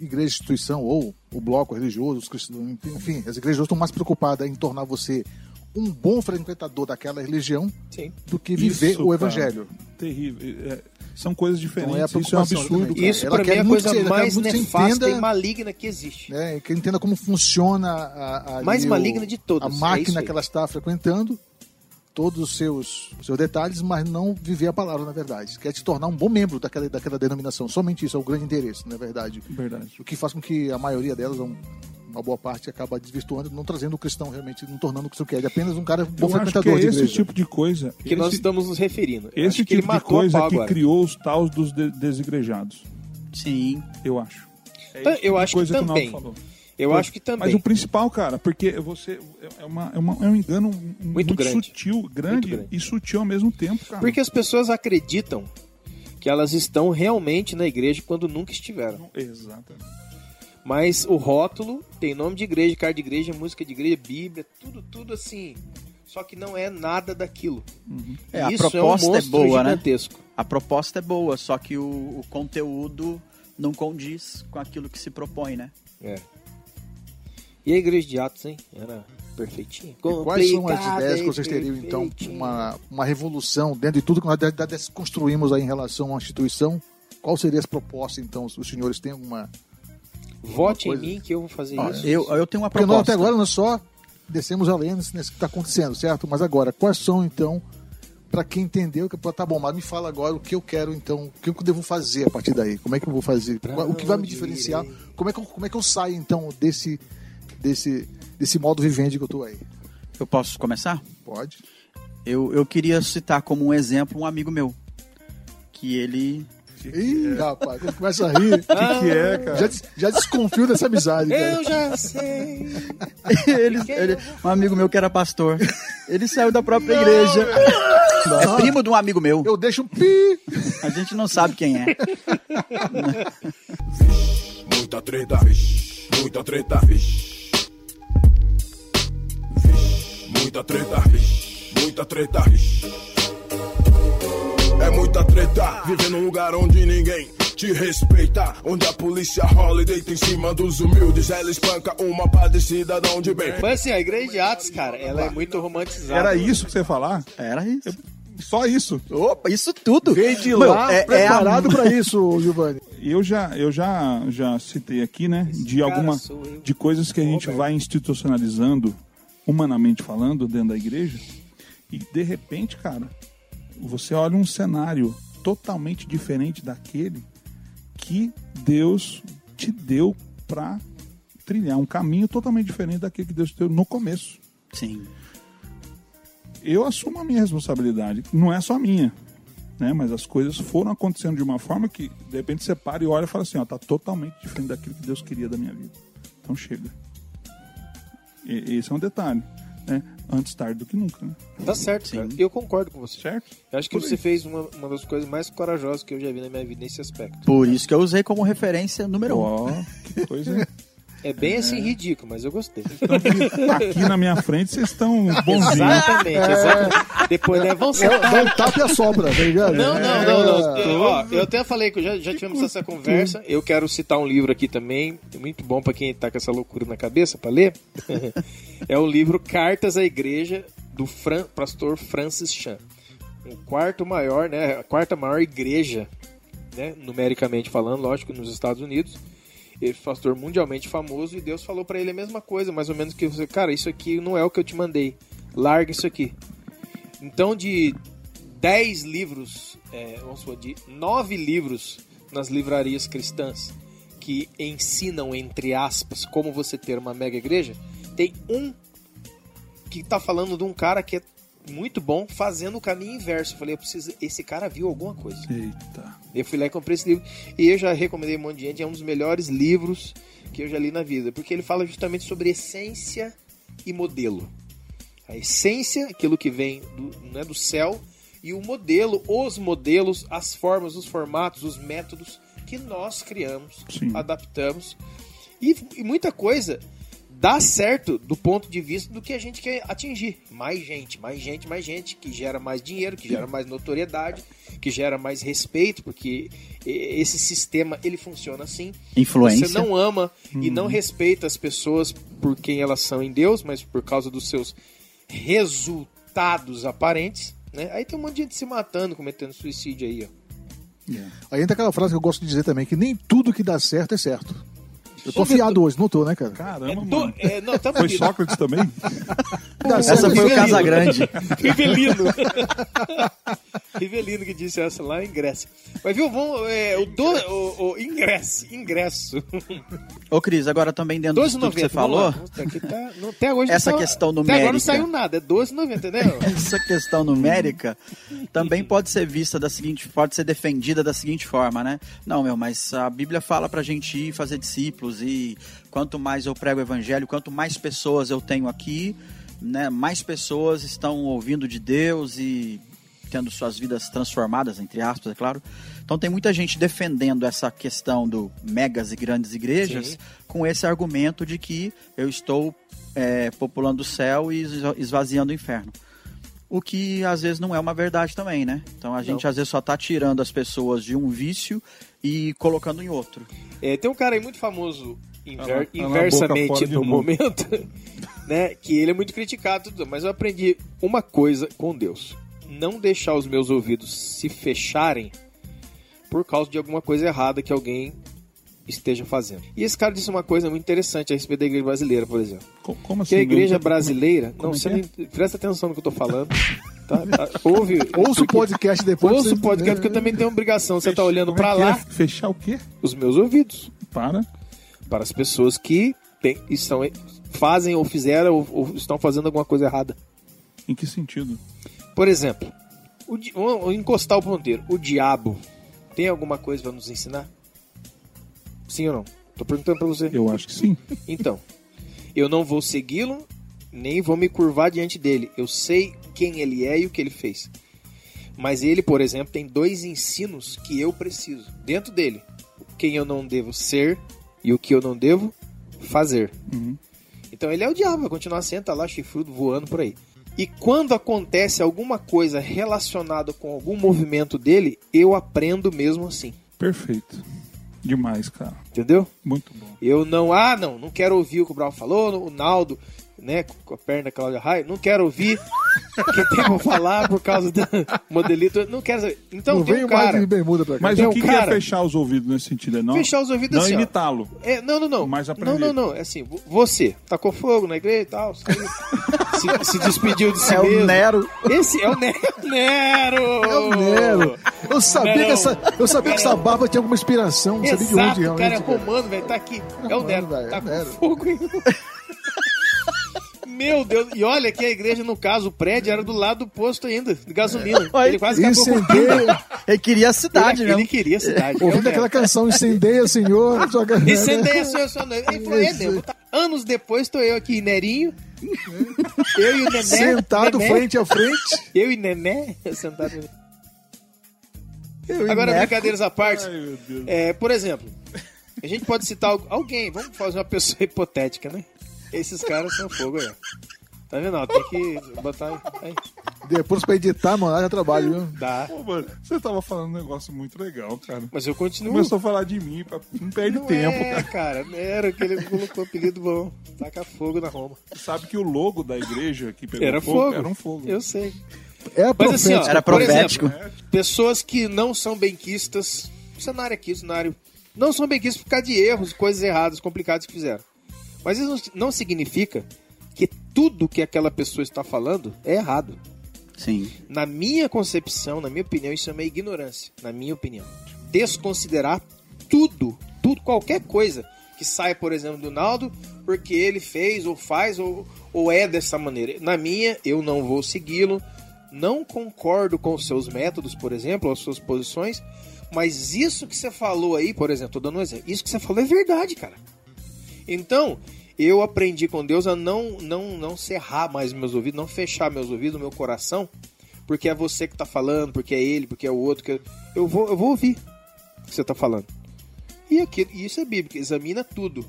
igreja, instituição ou o bloco religioso, os cristãos, enfim, as igrejas estão mais preocupadas em tornar você um bom frequentador daquela religião Sim. do que viver Isso, o cara, evangelho. terrível. É, são coisas diferentes. Então é Isso é um absurdo, cara. Isso ela pra mim quer é a muito coisa quer mais nefasta entenda- e maligna que existe. né, que entenda como funciona a, a- Mais ali maligna de todas, a é máquina aí. que ela está frequentando, todos os seus, seus detalhes, mas não viver a palavra na verdade. Quer te tornar um bom membro daquela, daquela denominação. Somente isso é o grande interesse, na verdade. Verdade. O que faz com que a maioria delas, um- uma boa parte, acaba desvirtuando, não trazendo o cristão realmente, não tornando o que você quer. Ele é apenas um cara bom Eu acho que é de esse tipo de coisa. Que nós esse- estamos nos referindo. Eu Esse que tipo de coisa que agora. criou os taus dos de- desigrejados. Sim. Eu acho. É esse tipo eu de acho que também. falou. Eu acho que também. Mas o principal, cara, porque você é, uma, é, uma- é um engano muito, grande. sutil, grande, grande. e sutil ao mesmo tempo, cara. Porque as pessoas acreditam que elas estão realmente na igreja quando nunca estiveram. Exatamente. Mas o rótulo tem nome de igreja, cara de igreja, música de igreja, Bíblia, tudo, tudo assim. Só que não é nada daquilo. É, a Isso proposta é, um é boa, né? gigantesco. A proposta é boa, só que o, o conteúdo não condiz com aquilo que se propõe, né? É. E a igreja de Atos, hein? Era perfeitinha. Quais são as ideias que vocês teriam, então, uma, uma revolução dentro de tudo que nós de- de- desconstruímos aí em relação à instituição? Qual seria as propostas, então? Os senhores têm alguma. Vote em mim que eu vou fazer Ó, isso. eu, eu tenho uma Porque nós proposta. até agora nós só descemos além nesse nesse que está acontecendo, certo? Mas agora, quais são, então, para quem entendeu, que tá bom, mas me fala agora o que eu quero, então, o que eu devo fazer a partir daí? Como é que eu vou fazer? Pra o que vai me diferenciar? Como é, que eu, como é que eu saio, então, desse, desse, desse modo vivente que eu tô aí? Eu posso começar? Pode. Eu, eu queria citar como um exemplo um amigo meu. Que ele. Ih, rapaz, ele começa a rir. O que, que é, cara? Já, já desconfio dessa amizade, cara. Eu já sei. ele, ele- um amigo meu que era pastor. Ele saiu da própria igreja. É primo de um amigo meu. Eu deixo um pi. A gente não sabe quem é. Muita treta, vixe. Muita treta, vixe. Muita treta. Muita treta. É muita treta, viver num lugar onde ninguém te respeita. Onde a polícia rola e deita em cima dos humildes. Ela espanca uma pá de cidadão de bem. Mas assim, a igreja de Atos, cara, ela é muito romantizada. Era isso que você ia falar? Era isso. Só isso. Opa, isso tudo. Veio de lá é- é a- preparado pra isso, Giovanni. Eu já, eu já, já citei aqui, né, de cara alguma, de coisas que a gente vai institucionalizando, humanamente falando, dentro da igreja, e de repente, cara, você olha um cenário totalmente diferente daquele que Deus te deu para trilhar um caminho totalmente diferente daquele que Deus te deu no começo. Sim. Eu assumo a minha responsabilidade, não é só minha, né? Mas as coisas foram acontecendo de uma forma que de repente você para e olha e fala assim, ó, tá totalmente diferente daquilo que Deus queria da minha vida. Então chega. E, esse é um detalhe, né? Antes tarde do que nunca, né? Tá certo, Sim. cara. Eu concordo com você. Certo? Eu acho que Por você aí. fez uma, uma das coisas mais corajosas que eu já vi na minha vida nesse aspecto. Por isso que eu usei como referência número um. Ó, que coisa. É bem assim ridículo, mas eu gostei. Aqui na minha frente vocês estão bonzinhos. Exatamente, exatamente. Depois, né? Vão É, sentar. dá um tapa e a sobra, tá ligado? Não, não, É. não, não. Eu, ó, eu até falei que já, já tivemos essa conversa. Eu quero citar um livro aqui também, muito bom pra quem tá com essa loucura na cabeça pra ler. é o livro Cartas à Igreja do Fran, pastor Francis Chan. O quarto maior, né? A quarta maior igreja, né? Numericamente falando, lógico, nos Estados Unidos. Ele é pastor mundialmente famoso e Deus falou pra ele a mesma coisa, mais ou menos que você, cara, isso aqui não é o que eu te mandei. Larga isso aqui. Então, de 10 livros, é, vamos supor, de 9 livros nas livrarias cristãs que ensinam, entre aspas, como você ter uma mega igreja, tem um que tá falando de um cara que é muito bom fazendo o caminho inverso. Eu falei, eu preciso, esse cara viu alguma coisa. Eita. Eu fui lá e comprei esse livro. E eu já recomendei um monte de gente. É um dos melhores livros que eu já li na vida. Porque ele fala justamente sobre essência e modelo. A essência, aquilo que vem do, né, do céu, e o modelo, os modelos, as formas, os formatos, os métodos que nós criamos, Sim. adaptamos. E, e muita coisa dá certo do ponto de vista do que a gente quer atingir. Mais gente, mais gente, mais gente, que gera mais dinheiro, que gera mais notoriedade, que gera mais respeito, porque esse sistema ele funciona assim. Influência. Você não ama e não respeita as pessoas por quem elas são em Deus, mas por causa dos seus resultados aparentes. Né? Aí tem um monte de gente se matando, cometendo suicídio aí, ó. Aí entra aquela frase que eu gosto de dizer também, que nem tudo que dá certo é certo. Eu tô afiado hoje, não tô, né, cara? Caramba, É, mano. do- é, não, tá Foi bonito. Sócrates também? Dá Essa foi o Casagrande. Rivelino. Rivelino que disse essa lá em Grécia. Mas viu, vamos, é, o, do, o, o ingresso, ingresso. Ô, Cris, agora também dentro disso tudo que você 12,90. vamos lá. falou, aqui tá- não- até hoje Essa não tá- questão Até agora numérica. não saiu nada, é 12,90, entendeu? essa questão numérica também pode ser vista da seguinte, pode ser defendida da seguinte forma, né? Não, meu, mas a Bíblia fala pra gente ir fazer discípulos e quanto mais eu prego o evangelho, quanto mais pessoas eu tenho aqui, né, mais pessoas estão ouvindo de Deus e tendo suas vidas transformadas, entre aspas, é claro. Então tem muita gente defendendo essa questão do megas e grandes igrejas Sim. com esse argumento de que eu estou é, populando o céu e esva- esvaziando o inferno. O que às vezes não é uma verdade também, né? Então a gente às vezes só tá tirando as pessoas de um vício e colocando em outro. É, tem um cara aí muito famoso inver- inversamente no momento, né? Que ele é muito criticado, mas eu aprendi uma coisa com Deus: não deixar os meus ouvidos se fecharem por causa de alguma coisa errada que alguém esteja fazendo. E esse cara disse uma coisa muito interessante a respeito da igreja brasileira, por exemplo. Co- Como assim? Que a igreja Não- brasileira. como não, é você não, presta atenção no que eu tô falando. Tá? Tá? Ouve. Ouça o podcast depois. Ouça o podcast, porque eu também tenho obrigação. Você tá olhando Como é pra que é? lá, Fechar o quê? os meus ouvidos Para. para as pessoas que tem- estão, fazem ou fizeram ou, ou estão fazendo alguma coisa errada. Em que sentido? Por exemplo, o, vamos encostar o ponteiro. O diabo tem alguma coisa para nos ensinar? Sim ou não? Tô perguntando para você. Eu acho que sim. Então, eu não vou segui-lo, nem vou me curvar diante dele. Eu sei quem ele é e o que ele fez. Mas ele, por exemplo, tem dois ensinos que eu preciso dentro dele: quem eu não devo ser e o que eu não devo fazer. Uhum. Então ele é o diabo, vai continuar sendo, tá lá chifrudo voando por aí. E quando acontece alguma coisa relacionada com algum movimento dele, eu aprendo mesmo assim. Perfeito. Demais, cara. Entendeu? Muito bom. Eu não, ah, não, não quero ouvir o que o Brau falou, o Naldo, né, com a perna da Cláudia Raia, não quero ouvir o que tem pra falar por causa do modelito, não quero saber. Então Não tem um cara, mais de bermuda pra cá. Mas Tem o um que, que cara- é fechar os ouvidos nesse sentido? É não, fechar os ouvidos não assim, ó. imitá-lo. É, não, não, não. Mas não, aprender. não, não. É assim, vo- você tacou fogo na igreja e tal, saiu, se, se despediu de si É o mesmo. Nero. Esse é o Nero. Nero! É o Nero. Eu sabia, Não. que essa, eu sabia que essa barba tinha alguma inspiração. Não sabia de Exato, onde o realmente. cara é romano, velho. Tá aqui. É o Nero. Tá é o com Nero. fogo. Meu Deus. E olha que a igreja, no caso, o prédio era do lado do posto ainda, de gasolina. Olha, Ele quase acabou com Incendeia, Ele queria a cidade ele, ele mesmo. queria a cidade. é ouvindo aquela canção Incendeia, Senhor. sua. Incendeia seu noivo. Ele falou, é, Nero. Tá- Anos depois, tô eu aqui, Nerinho. Eu e o Nené. Sentado Nené, frente a frente. Eu e Nené. Sentado. Eu Agora, brincadeiras à parte. Ai, meu Deus. É, por exemplo, A gente pode citar al- alguém, vamos fazer uma pessoa hipotética, né? Esses caras são fogo aí. ó. Tá vendo? ó? Tem que botar aí. Depois pra editar, mano, já trabalho, viu? Dá. Pô, mano, você tava falando um negócio muito legal, cara. Mas eu continuo. Começou a falar de mim, pra... não perde Não tempo, é, cara. cara. Era que ele colocou apelido bom. Taca fogo na Roma. Sabe que o logo da igreja que pegou Era fogo, fogo. era um fogo. Eu sei. É Mas assim, ó. Era profético. exemplo, pessoas que não são benquistas, cenário aqui, cenário, não são benquistas por causa de erros, coisas erradas, complicadas que fizeram. Mas isso não significa que tudo que aquela pessoa está falando é errado. Sim. Na minha concepção, na minha opinião, isso é uma ignorância. Na minha opinião. Desconsiderar tudo, tudo, qualquer coisa que saia, por exemplo, do Naldo, porque ele fez, ou faz, ou, ou é dessa maneira. Na minha, eu não vou segui-lo. Não concordo com os seus métodos, por exemplo, as suas posições. Mas isso que você falou aí, por exemplo, tô dando um exemplo. Isso que você falou é verdade, cara. Então, eu aprendi com Deus a não, não, não cerrar mais meus ouvidos, não fechar meus ouvidos, meu coração, porque é você que tá falando, porque é ele, porque é o outro. Que eu, vou, eu vou ouvir o que você tá falando. E aquilo, e isso é bíblico, examina tudo.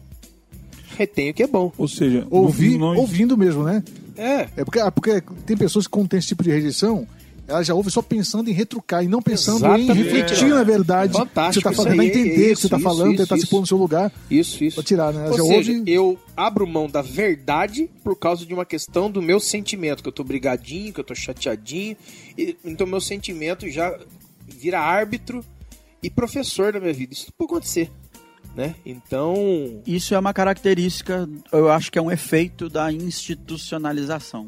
Retém o que é bom. Ou seja, Ouvir, não- ouvindo mesmo, né? É, É porque, ah, porque tem pessoas que tem esse tipo de rejeição, ela já ouve só pensando em retrucar e não pensando em Exatamente. refletir na verdade. Fantástico Você tá isso falando, aí, entender o que você tá isso, falando, isso, tentar se isso. pôr no seu lugar isso, isso. pra tirar, né? Ela Ou já seja, ouve. eu abro mão da verdade por causa de uma questão do meu sentimento, que eu tô brigadinho, que eu tô chateadinho. e- então meu sentimento já vira árbitro e professor da minha vida. Isso pode acontecer, né? Então, Isso é uma característica, eu acho que é um efeito da institucionalização.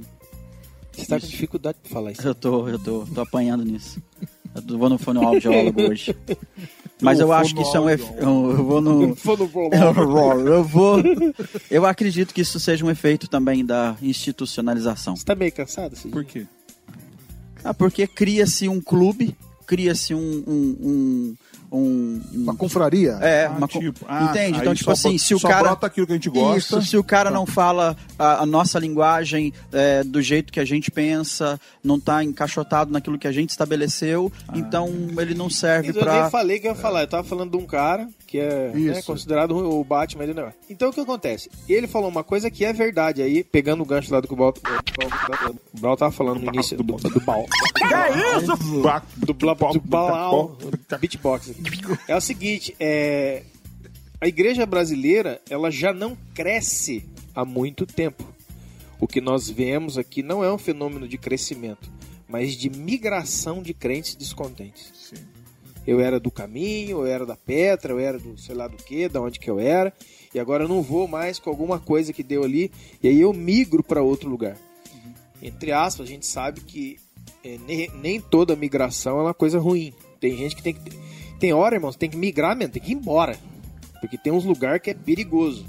Você tá com dificuldade de falar isso. Eu tô, eu tô, tô apanhando nisso. Eu vou no fonoaudiólogo hoje. Mas eu acho que isso é um efeito. Eu vou no. Eu vou. Eu acredito que isso seja um efeito também da institucionalização. Você tá meio cansado? Cid? Por quê? Ah, porque cria-se um clube, cria-se um. um, um, um- Uma confraria. é, Ah, uma tipo, ah, Entende? Então, tipo só assim, se o só cara. brota aquilo que a gente gosta. Isso, se o cara não fala a, a nossa linguagem é, do jeito que a gente pensa, não tá encaixotado naquilo que a gente estabeleceu, Ah. então ele não serve Então, eu nem falei que eu ia falar. Eu tava falando de um cara que é né, Isso. considerado o Batman do negócio. Então o que acontece? Ele falou uma coisa que é verdade. Aí, pegando o gancho lá do que o Bal, o Bal tava falando no início do, do Bal. Ba- Do, bla, do Baal, beatbox. É o seguinte, é, a igreja brasileira ela já não cresce há muito tempo. O que nós vemos aqui não é um fenômeno de crescimento, mas de migração de crentes descontentes. Eu era do caminho, eu era da Petra, eu era do sei lá do que, da onde que eu era, e agora eu não vou mais com alguma coisa que deu ali, e aí eu migro para outro lugar. Entre aspas, a gente sabe que é, ne- nem toda migração é uma coisa ruim. Tem gente que tem que. Tem hora, irmãos, tem que migrar mesmo, tem que ir embora. Porque tem uns lugares que é perigoso.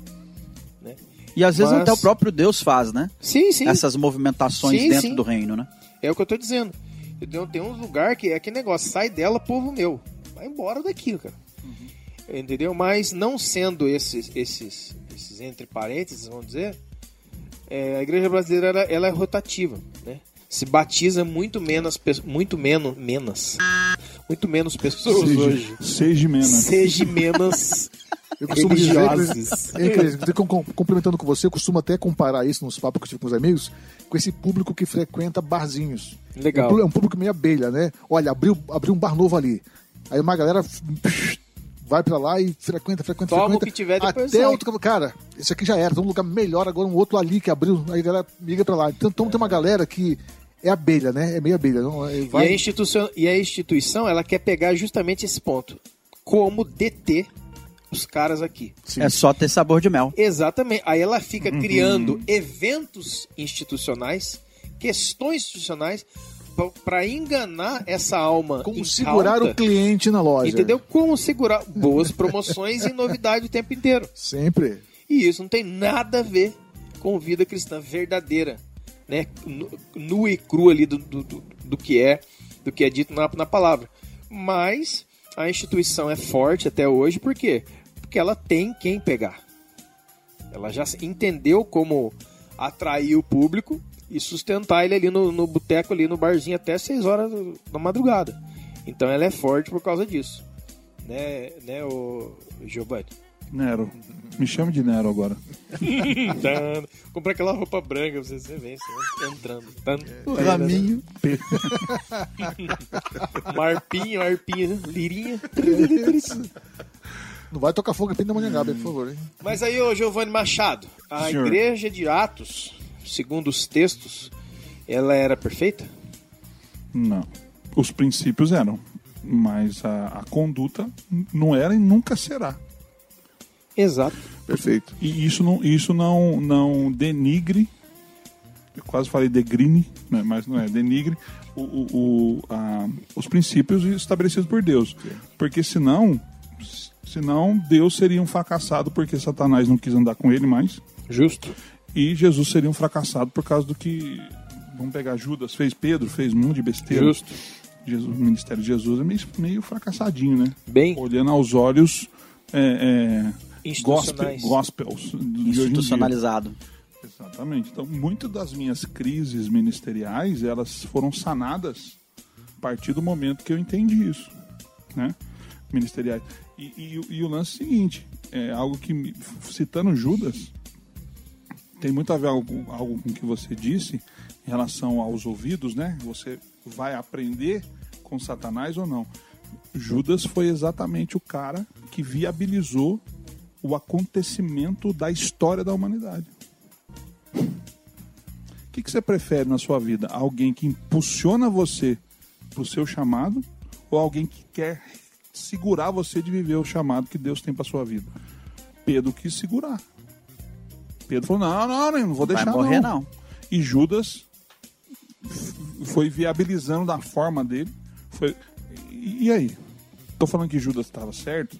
E às vezes Mas- até o próprio Deus faz, né? Sim, sim. Essas movimentações Sim, dentro sim. do reino, né? É o que eu tô dizendo. Tem, tem uns lugares que é aquele negócio, sai dela, povo meu. Vai embora daqui, cara. Entendeu? Mas não sendo esses, esses, esses entre parênteses, vamos dizer, é, a igreja brasileira ela, ela é rotativa, né? Se batiza muito menos, muito menos, menos, muito menos pessoas hoje. Seja, seja menos. Seja menos Eu costumo dizer, eu tenho com- complementando com você, eu costumo até comparar isso nos papos que eu tive com os amigos, com esse público que frequenta barzinhos. Legal. É um público meio abelha, né? Olha, abriu, abriu um bar novo ali. Aí uma galera vai pra lá e frequenta, frequenta, Toma o frequenta. que tiver, depois até sai. outro cara, esse aqui já era, tem um lugar melhor agora, um outro ali que abriu, aí a galera migra pra lá. Então, então tem uma galera que é abelha, né? É meio abelha. Não, é- E, vai... a instituição, e a instituição, ela quer pegar justamente esse ponto. Como deter os caras aqui. Sim. É só ter sabor de mel. Exatamente. Aí ela fica criando eventos institucionais, questões institucionais, para enganar essa alma. Como incauta, segurar o cliente na loja. Entendeu? Como segurar boas promoções e novidade o tempo inteiro. Sempre. E isso não tem nada a ver com vida cristã verdadeira, né? Nu- e crua ali do, do, do, do que é, do que é dito na, na palavra. Mas a instituição é forte até hoje, por quê? Porque ela tem quem pegar. Ela já entendeu como atrair o público e sustentar ele ali no, no boteco, ali no barzinho até 6 horas da madrugada. Então ela é forte por causa disso. Né, né o Giovanni? Nero. Me chame de Nero agora. Comprar aquela roupa branca pra você, você vem assim, entrando. Raminho. Uma arpinha, uma arpinha, né? lirinha. Não vai tocar fogo em Pindamonhangaba, por favor. Hein? Mas aí, ô Giovanni Machado, a Senhor. igreja de Atos, segundo os textos, ela era perfeita? Não. Os princípios eram. Mas a, a conduta não era e nunca será. Exato. Perfeito. E isso não, isso não, não denigre, eu quase falei degrine, né, mas não é, denigre o, o- o- a- os princípios estabelecidos por Deus. Porque senão, senão Deus seria um fracassado porque Satanás não quis andar com ele mais Justo. e Jesus seria um fracassado por causa do que, vamos pegar Judas, fez Pedro, fez um monte de besteira. Justo. Jesus, o ministério de Jesus é meio, meio fracassadinho, né? Bem Olhando aos olhos é, é, gospel, institucionais. gospels em dia. Institucionalizado. Exatamente. Então, muitas das minhas crises ministeriais, elas foram sanadas a partir do momento que eu entendi isso, né? Ministeriais. E, e o- e o lance é o seguinte, é algo que, citando Judas, tem muito a ver algo, algo com o que você disse em relação aos ouvidos, né? Você vai aprender com Satanás ou não. Judas foi exatamente o cara que viabilizou o acontecimento da história da humanidade. O que, que você prefere na sua vida? Alguém que impulsiona você para o seu chamado ou alguém que quer segurar você de viver o chamado que Deus tem para sua vida? Pedro quis segurar. Pedro falou: não, não, não vou Vai deixar morrer, não. E Judas foi viabilizando da forma dele. Foi... E e aí? Tô falando que Judas estava certo?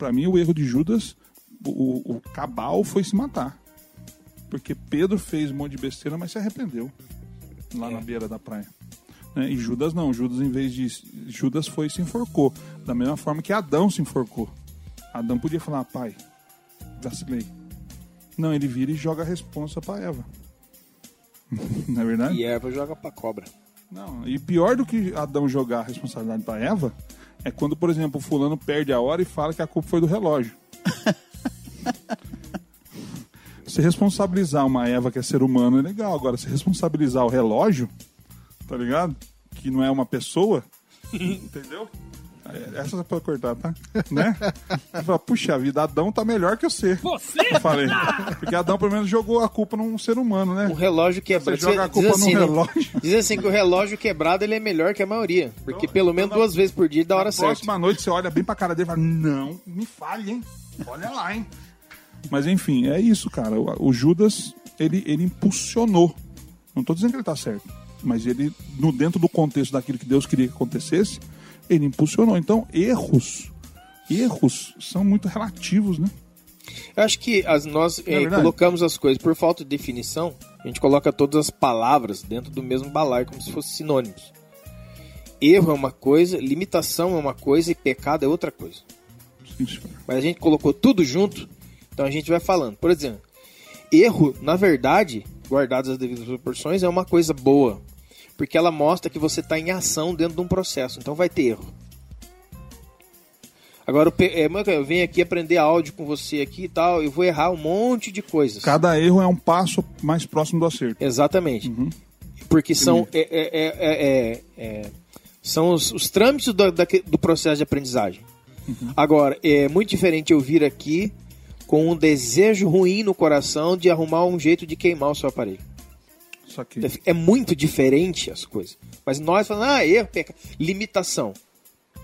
Para mim, o erro de Judas, o, o cabal foi se matar. Porque Pedro fez um monte de besteira, mas se arrependeu lá na beira da praia. Né? E Judas não. Judas, em vez de. Judas foi e se enforcou. Da mesma forma que Adão se enforcou. Adão podia falar, pai, vacilei. Não, ele vira e joga a responsa pra Eva. Não é verdade? E Eva joga pra cobra. Não, e pior do que Adão jogar a responsabilidade pra Eva é quando, por exemplo, o fulano perde a hora e fala que a culpa foi do relógio. se responsabilizar uma Eva que é ser humano é legal. Agora, se responsabilizar o relógio, tá ligado? Que não é uma pessoa, entendeu? Essa você pode cortar, tá? Né? Você fala, Puxa vida, Adão tá melhor que você. Você? Eu falei. Porque Adão pelo menos jogou a culpa num ser humano, né? Um relógio quebrado. Você joga a culpa assim, no né? relógio. Diz assim que o relógio quebrado ele é melhor que a maioria. Porque pelo menos duas vezes por dia dá hora Na certa. próxima noite você olha bem pra cara dele e fala: Não, me falhe, hein? Olha lá, hein? Mas enfim, é isso, cara. O, o Judas, ele, ele impulsionou. Não tô dizendo que ele tá certo. Mas ele, no dentro do contexto daquilo que Deus queria que acontecesse, ele impulsionou. Então, erros, erros são muito relativos, né? Eu acho que as, nós eh, verdade? colocamos as coisas por falta de definição. A gente coloca todas as palavras dentro do mesmo balaio, como se fossem sinônimos. Erro é uma coisa, limitação é uma coisa e pecado é outra coisa. Sim. Mas a gente colocou tudo junto, então a gente vai falando. Por exemplo, erro, na verdade, guardadas as devidas proporções, é uma coisa boa. Porque ela mostra que você está em ação dentro de um processo, então vai ter erro. Agora, é, eu venho aqui aprender áudio com você aqui e tal, eu vou errar um monte de coisas. Cada erro é um passo mais próximo do acerto. Exatamente. Porque são, é, é, é, é, são os, os trâmites do, do processo de aprendizagem. Agora, é muito diferente eu vir aqui com um desejo ruim no coração de arrumar um jeito de queimar o seu aparelho. É muito diferente as coisas. Mas nós falamos, ah, erro, peca, limitação.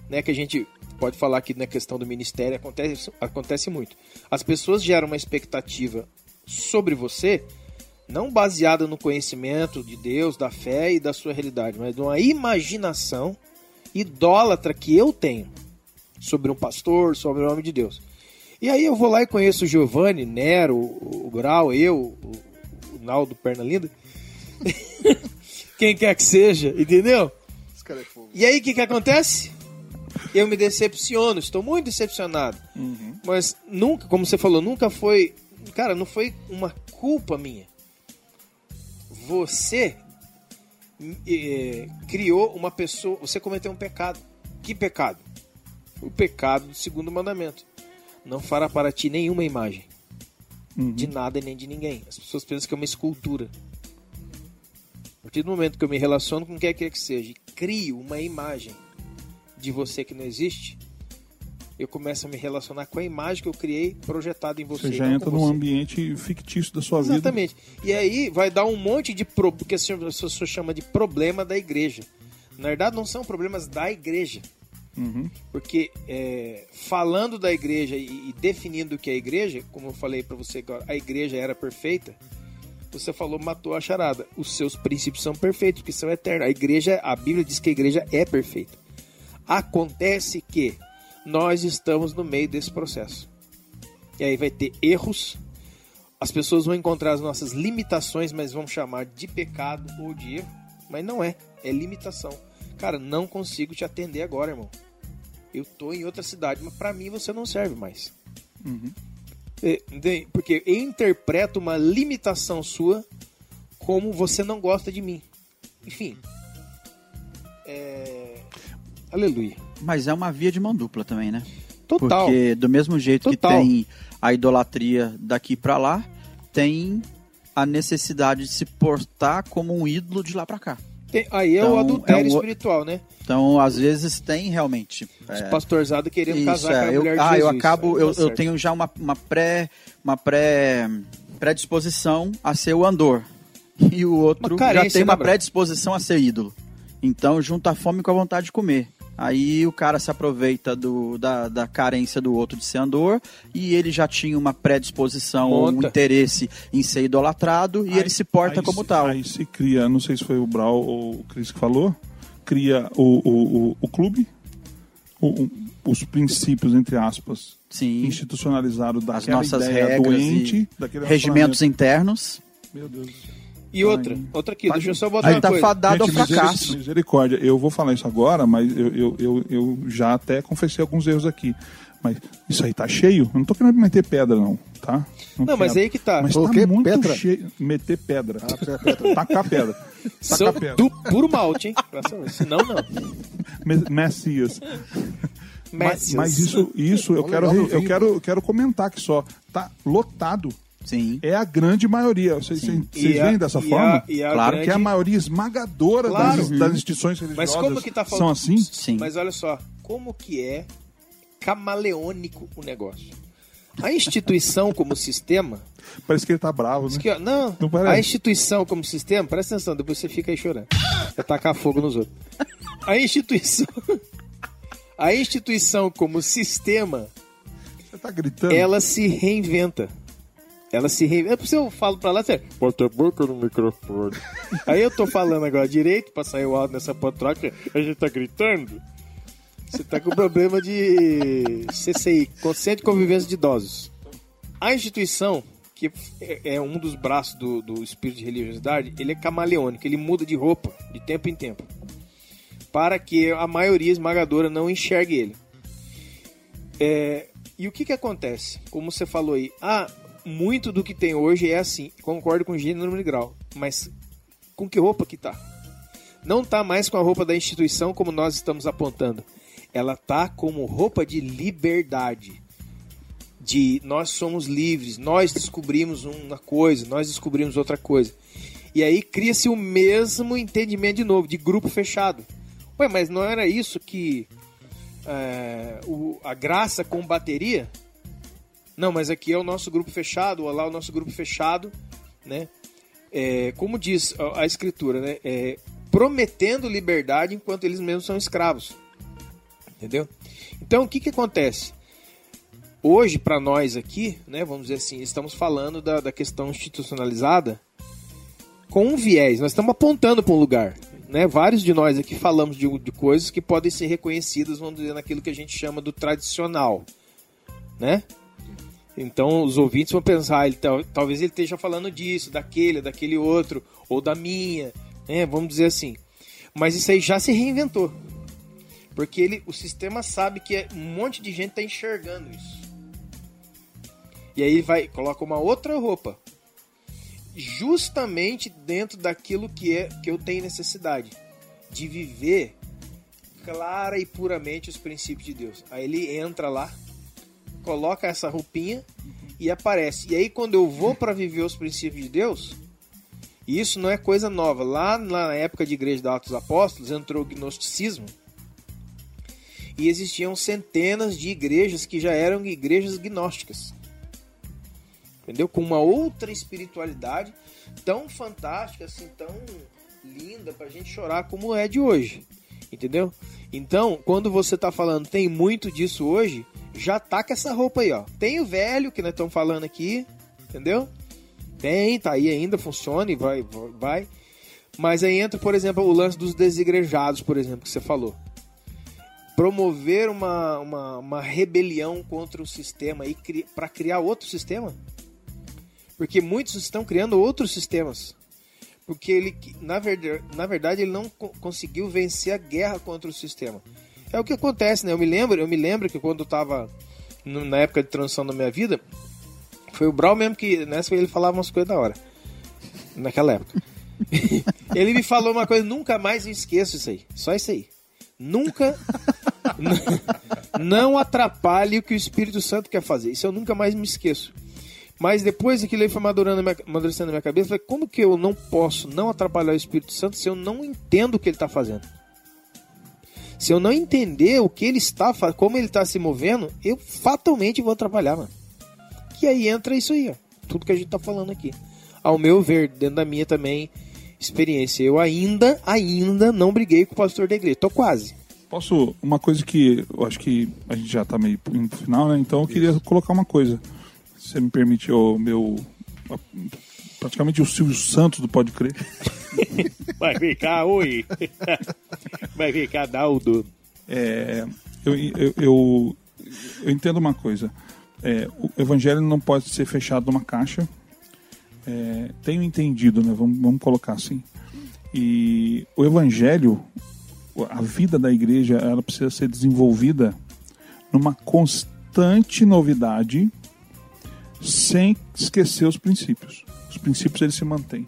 Né, que a gente pode falar que na questão do ministério acontece, acontece muito. As pessoas geram uma expectativa sobre você, não baseada no conhecimento de Deus, da fé e da sua realidade, mas de uma imaginação idólatra que eu tenho sobre um pastor, sobre o nome de Deus. E aí eu vou lá e conheço o Giovanni, Nero, o Grau, eu, o, Naldo Perna Linda. Quem quer que seja, entendeu? É. E aí o que, que acontece? Eu me decepciono, estou muito decepcionado. Mas nunca, como você falou, nunca foi. Cara, não foi uma culpa minha. Você eh, criou uma pessoa. Você cometeu um pecado. Que pecado? O pecado do segundo mandamento. não fará para ti nenhuma imagem. Uhum. De nada e nem de ninguém. As pessoas pensam que é uma escultura. A partir do momento que eu me relaciono com quem quer que seja e crio uma imagem de você que não existe, eu começo a me relacionar com a imagem que eu criei projetada em você. Você já entra num você. ambiente fictício da sua vida. Exatamente. E aí vai dar um monte de pro... que as pessoas chama de problema da igreja. Na verdade, não são problemas da igreja. Uhum. Porque é, falando da igreja e, e definindo o que é a igreja, como eu falei para você agora, a igreja era perfeita. Você falou, matou a charada. Os seus princípios são perfeitos, porque são eternos. A igreja, a Bíblia diz que a igreja é perfeita. Acontece que nós estamos no meio desse processo. E aí vai ter erros. As pessoas vão encontrar as nossas limitações, mas vão chamar de pecado ou de erro. Mas não é, é limitação. Cara, não consigo te atender agora, irmão. Eu tô em outra cidade, mas para mim você não serve mais. Entende? Porque eu interpreto uma limitação sua como você não gosta de mim. Enfim. É... Aleluia. Mas é uma via de mão dupla também, né? Total. Porque do mesmo jeito Total. que tem a idolatria daqui pra lá, tem a necessidade de se portar como um ídolo de lá pra cá. Tem- aí é Então, o adultério é o- espiritual, né? Então, às vezes tem realmente. Os é, pastorzada querendo Isso, casar com a é. eu, mulher de ah, eu Jesus. acabo, Aí eu, tá eu certo. tenho já uma, uma pré, uma pré, predisposição a ser o andor e o outro já tem né, uma Bruno? predisposição a ser ídolo. Então junta a fome com a vontade de comer. Aí o cara se aproveita do, da, da carência do outro de ser andor e ele já tinha uma predisposição ou um interesse em ser idolatrado e ele se porta Aí como se- tal. Aí se cria, não sei se foi o Brau ou o Cris que falou, cria o, o, o, o clube, o- o- os princípios, entre aspas, Sim, institucionalizados as daquela nossas regras doente, e regimentos internos. Meu Deus do céu. E outra, outra aqui, deixa eu só botar Aí uma tá coisa. fadado ao Gente, miseri- fracasso. Misericórdia, eu vou falar isso agora, mas eu, eu, eu, eu já até confessei alguns erros aqui. Mas isso aí tá cheio? Eu não tô querendo meter pedra, não, tá? Não, mas quero. aí que tá. Mas O tá quê? muito Pedra? cheio. Meter pedra. Ah, pe- pedra. Tacar pedra. Tacar pedra. do puro malte, hein? Graças a Deus. Senão, não. Me- Messias. Mas, Messias. mas isso, isso eu, quero, eu, quero, eu quero comentar aqui só. Tá lotado. Sim. É a grande maioria. Vocês, veem dessa e forma? a- e a Claro grande- Que é a maioria esmagadora Claro. das, das instituições religiosas Mas como que tá são falando? assim? Sim. Mas olha só, como que é camaleônico o negócio? A instituição como sistema, Parece que ele tá bravo, né? que, não, Não parece? a instituição como sistema, presta atenção, depois você fica aí chorando. Vai tacar fogo nos outros. A instituição, a instituição como sistema, Você tá gritando? ela se reinventa. Ela se reinventa. É por isso eu falo pra lá, você bota a boca no microfone. Aí eu tô falando agora direito pra sair o áudio nessa potroca, a gente tá gritando. Você tá com problema de CCI, Consciente de Convivência de Idosos. A instituição, que é é um dos braços do, do espírito de religiosidade, ele é camaleônico, ele muda de roupa de tempo em tempo. Para que a maioria esmagadora não enxergue ele. É, e o que que acontece? Como você falou aí, ah, muito do que tem hoje é assim. Concordo com gênero, número e grau. Mas com que roupa que tá? Não tá mais com a roupa da instituição como nós estamos apontando. Ela tá como roupa de liberdade. De nós somos livres, nós descobrimos uma coisa, nós descobrimos outra coisa. E aí cria-se o mesmo entendimento de novo, de grupo fechado. Ué, mas não era isso que é, o- a graça combateria? Não, mas aqui é o nosso grupo fechado, ou lá é o nosso grupo fechado, né? É, como diz a, a escritura, né? É, prometendo liberdade enquanto eles mesmos são escravos. Entendeu? Então, o que que acontece? Hoje, para nós aqui, né, vamos dizer assim, estamos falando da, da questão institucionalizada com um viés. Nós estamos apontando para um lugar. Né? Vários de nós aqui falamos de, de coisas que podem ser reconhecidas, vamos dizer, naquilo que a gente chama do tradicional. Né? Então os ouvintes vão pensar, ele, tal- talvez ele esteja falando disso, daquele, daquele outro, ou da minha, né? vamos dizer assim. Mas isso aí já se reinventou. Porque ele, o sistema sabe que é- um monte de gente está enxergando isso. E aí vai, coloca uma outra roupa. Justamente dentro daquilo que é que eu tenho necessidade. De viver clara e puramente os princípios de Deus. Aí ele entra lá coloca essa roupinha e aparece. E aí quando eu vou para viver os princípios de Deus, isso não é coisa nova. Lá na época de Igreja dos Atos Apóstolos entrou o gnosticismo. E existiam centenas de igrejas que já eram igrejas gnósticas. Entendeu? Com uma outra espiritualidade tão fantástica, assim, tão linda pra gente chorar como é de hoje. Entendeu? Então, quando você tá falando tem muito disso hoje, já tá com essa roupa aí, ó. Tem o velho que nós estamos falando aqui, entendeu? Tem, tá aí ainda, funciona e vai, vai. Mas aí entra, por exemplo, o lance dos desigrejados, por exemplo, que você falou. Promover uma, uma, uma rebelião contra o sistema e cri, para criar outro sistema. Porque muitos estão criando outros sistemas. Porque ele, na verdade, na verdade ele não co conseguiu vencer a guerra contra o sistema. É o que acontece, né? Eu me lembro, eu me lembro que quando eu estava na época de transição da minha vida, foi o Brau mesmo que nessa ele falava umas coisas da hora. Naquela época. ele me falou uma coisa, nunca mais eu esqueço isso aí. Só isso aí. Nunca. não atrapalhe o que o Espírito Santo quer fazer. Isso eu nunca mais me esqueço. Mas depois aquilo aí foi madurando, amadurecendo na minha cabeça, falei, como que eu não posso não atrapalhar o Espírito Santo se eu não entendo o que ele está fazendo? Se eu não entender o que ele está fazendo, como ele está se movendo, eu fatalmente vou atrapalhar, mano. E aí entra isso aí, ó. Tudo que a gente está falando aqui. Ao meu ver, dentro da minha também experiência, eu ainda, ainda não briguei com o pastor da igreja. Tô quase. Posso, uma coisa que eu acho que a gente já está meio no final, né? Então eu queria colocar uma coisa você me permite, o meu. Praticamente o Silvio Santos do Pode Crer. Vai ficar, oi! Vai ficar, Daldo. É, eu, eu, eu, eu, entendo uma coisa. É, o evangelho não pode ser fechado numa caixa. É, tenho entendido, né? Vamos, vamos colocar assim. E o evangelho, a vida da igreja, ela precisa ser desenvolvida numa constante novidade sem esquecer os princípios. Os princípios eles se mantêm.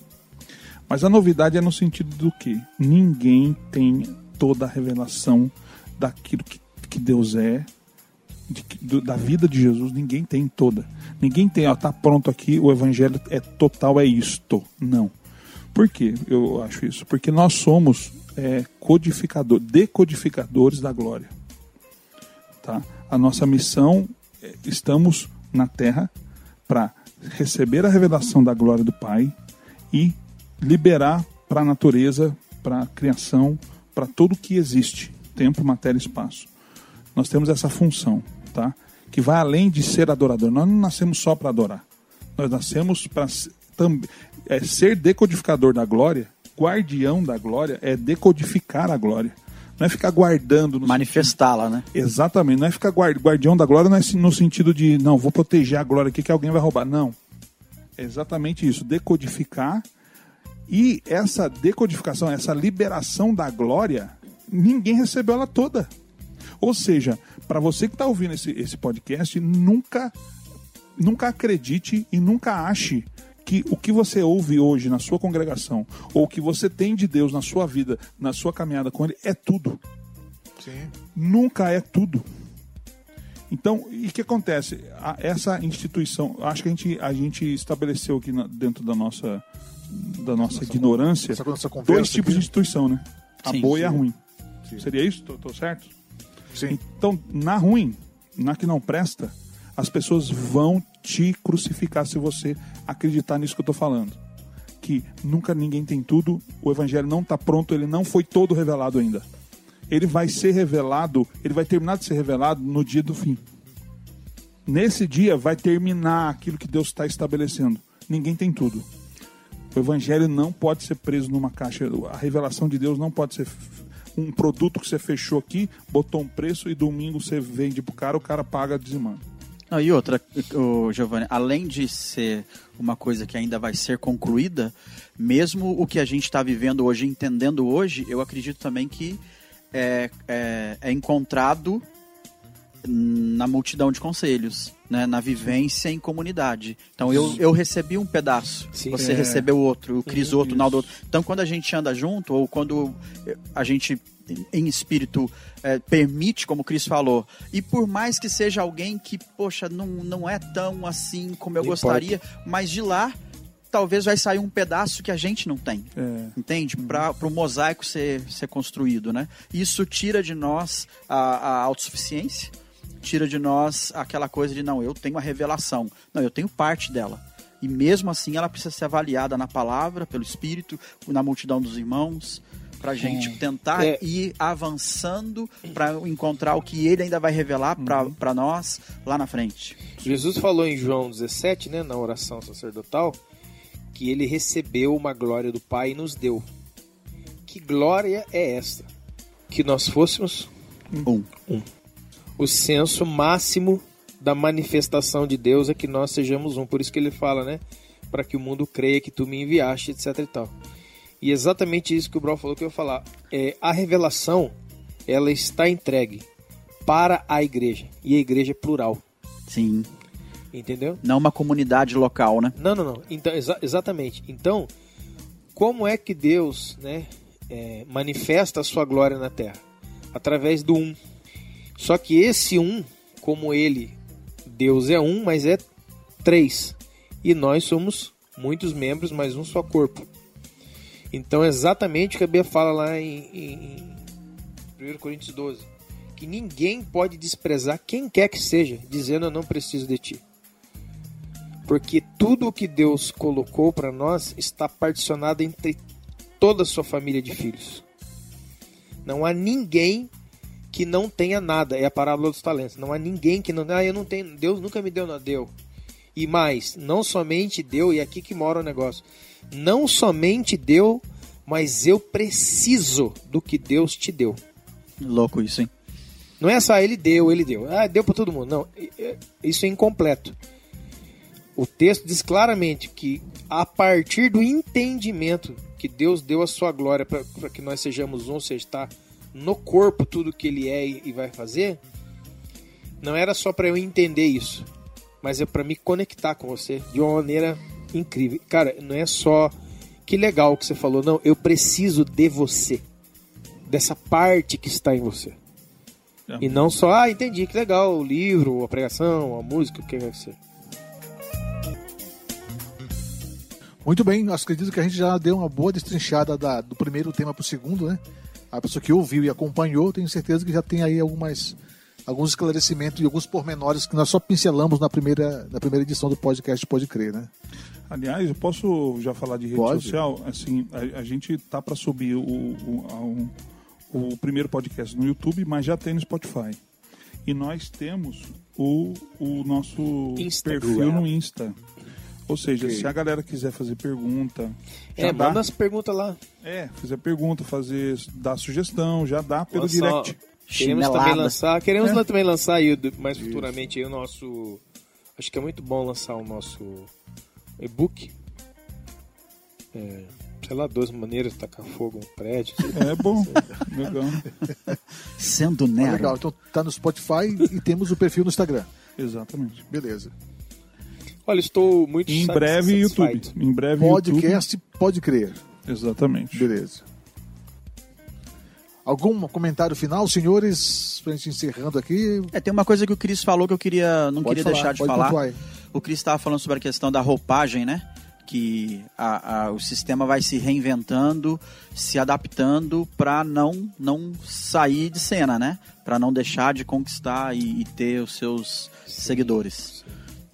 Mas a novidade é no sentido do que ninguém tem toda a revelação daquilo que, que Deus é, de, do, da vida de Jesus, ninguém tem toda. Ninguém tem, ó, tá pronto aqui, o evangelho é total, é isto. Não. Por que eu acho isso? Porque nós somos é, codificador, decodificadores da glória. Tá? A nossa missão, é, estamos na terra para receber a revelação da glória do Pai e liberar para a natureza, para a criação, para tudo que existe, tempo, matéria espaço. Nós temos essa função, tá? Que vai além de ser adorador. Nós não nascemos só para adorar. Nós nascemos para é, ser decodificador da glória, guardião da glória, é decodificar a glória. Não é ficar guardando. Manifestá-la, né? Exatamente. Não é ficar guardião da glória é no sentido de, não, vou proteger a glória aqui que alguém vai roubar. Não. É exatamente isso. Decodificar. E essa decodificação, essa liberação da glória, ninguém recebeu ela toda. Ou seja, para você que está ouvindo esse, esse podcast, nunca, nunca acredite e nunca ache que o que você ouve hoje na sua congregação, ou o que você tem de Deus na sua vida, na sua caminhada com Ele, é tudo. Sim. Nunca é tudo. Então, e o que acontece? A, essa instituição, acho que a gente, a gente estabeleceu aqui na, dentro da nossa, da nossa ignorância dois tipos aqui. de instituição, né? A sim, boa sim. e a ruim. Sim. Seria isso? Tô certo? Sim. Então, na ruim, na que não presta, as pessoas vão te crucificar se você acreditar nisso que eu estou falando. Que nunca ninguém tem tudo, o evangelho não está pronto, ele não foi todo revelado ainda. Ele vai ser revelado, ele vai terminar de ser revelado no dia do fim. Nesse dia vai terminar aquilo que Deus está estabelecendo. Ninguém tem tudo. O evangelho não pode ser preso numa caixa. A revelação de Deus não pode ser um produto que você fechou aqui, botou um preço e domingo você vende pro cara, o cara paga dizimando. Não, e outra, o Giovanni, além de ser uma coisa que ainda vai ser concluída, mesmo o que a gente está vivendo hoje, entendendo hoje, eu acredito também que é, é, é encontrado na multidão de conselhos, né? na vivência em comunidade. Então eu, eu recebi um pedaço, Sim. você É. recebeu outro, o Cris outro, o. Naldo outro. Então quando a gente anda junto, ou quando a gente em espírito é, permite, como o Cris falou, e por mais que seja alguém que, poxa, não, não é tão assim como eu Não gostaria, mas de lá talvez vai sair um pedaço que a gente não tem É. entende? Para o mosaico ser, ser construído, né? Isso tira de nós a, a autossuficiência, tira de nós aquela coisa de não, eu tenho a revelação, não, eu tenho parte dela. E mesmo assim ela precisa ser avaliada na palavra, pelo Espírito, na multidão dos irmãos, para gente tentar É. ir avançando para encontrar o que ele ainda vai revelar para nós lá na frente. Jesus falou em João 17, né, na oração sacerdotal, que ele recebeu uma glória do Pai e nos deu. Que glória é esta? Que nós fôssemos Um. O senso máximo da manifestação de Deus é que nós sejamos um. Por isso que ele fala, né? Para que o mundo creia que tu me enviaste, etc e tal. E exatamente isso que o Brau falou que eu ia falar. É, a revelação, ela está entregue para a igreja. E a igreja é plural. Sim. Entendeu? Não uma comunidade local, né? Não, não, não. Então, exa- exatamente. Então, como é que Deus né, é, manifesta a sua glória na Terra? Através do um. Só que esse um, como ele, Deus é um, mas é três. E nós somos muitos membros, mas um só corpo. Então, exatamente o que a Bia fala lá em, em 1 Coríntios 12. Que ninguém pode desprezar quem quer que seja, dizendo eu não preciso de ti. Porque tudo o que Deus colocou para nós está particionado entre toda a sua família de filhos. Não há ninguém que não tenha nada. É a parábola dos talentos. Não há ninguém que não. Ah, eu não tenho. Deus nunca me deu, não deu. E mais, não somente deu, e é aqui que mora o negócio. Não somente deu, mas eu preciso do que Deus te deu. Louco isso, hein? Não é só ele deu, ele deu. Ah, deu para todo mundo. Não, isso é incompleto. O texto diz claramente que a partir do entendimento que Deus deu a sua glória para que nós sejamos um, ou seja, está no corpo tudo que ele é e, vai fazer, não era só para eu entender isso, mas é para me conectar com você de uma maneira incrível. Cara, não é só que legal que você falou, não, eu preciso de você, dessa parte que está em você. É. E não só, ah, entendi, que legal, o livro, a pregação, a música, o que vai ser. Muito bem, acredito que a gente já deu uma boa destrinchada da- do primeiro tema para o segundo, né? A pessoa que ouviu e acompanhou, tenho certeza que já tem aí algumas, alguns esclarecimentos e alguns pormenores que nós só pincelamos na primeira, na primeira edição do podcast Pode Crer, né? Aliás, eu posso já falar de rede Pode. social? Assim, a, a gente tá para subir o, o, a- um- o primeiro podcast no YouTube, mas já tem no Spotify. E nós temos o, o nosso Instagram. perfil no Insta. Ou seja, Ok. se a galera quiser fazer pergunta, já É, dá. manda as perguntas lá. É, fizer pergunta, fazer, dar sugestão, já dá pelo Lançar- direct. Queremos Chinelada. também lançar, queremos É. também lançar aí mais futuramente aí o nosso. Acho que é muito bom lançar o nosso e-book. É, sei lá, 12 maneiras de tacar fogo no prédio. É bom, legal. Sendo Ah, Nero. legal, então tá no Spotify e temos o perfil no Instagram. Exatamente. Beleza. Olha, estou muito em breve. YouTube. Em breve YouTube. Podcast Pode Crer. Exatamente. Beleza. Algum comentário final, senhores, pra gente encerrando aqui? É, tem uma coisa que o Cris falou que eu queria, não Pode queria falar, deixar de pode falar. pontuar. O Cris estava falando sobre a questão da roupagem, né? Que a- a- o sistema vai se reinventando, se adaptando para não, não sair de cena, né? Para não deixar de conquistar e, e ter os seus seguidores.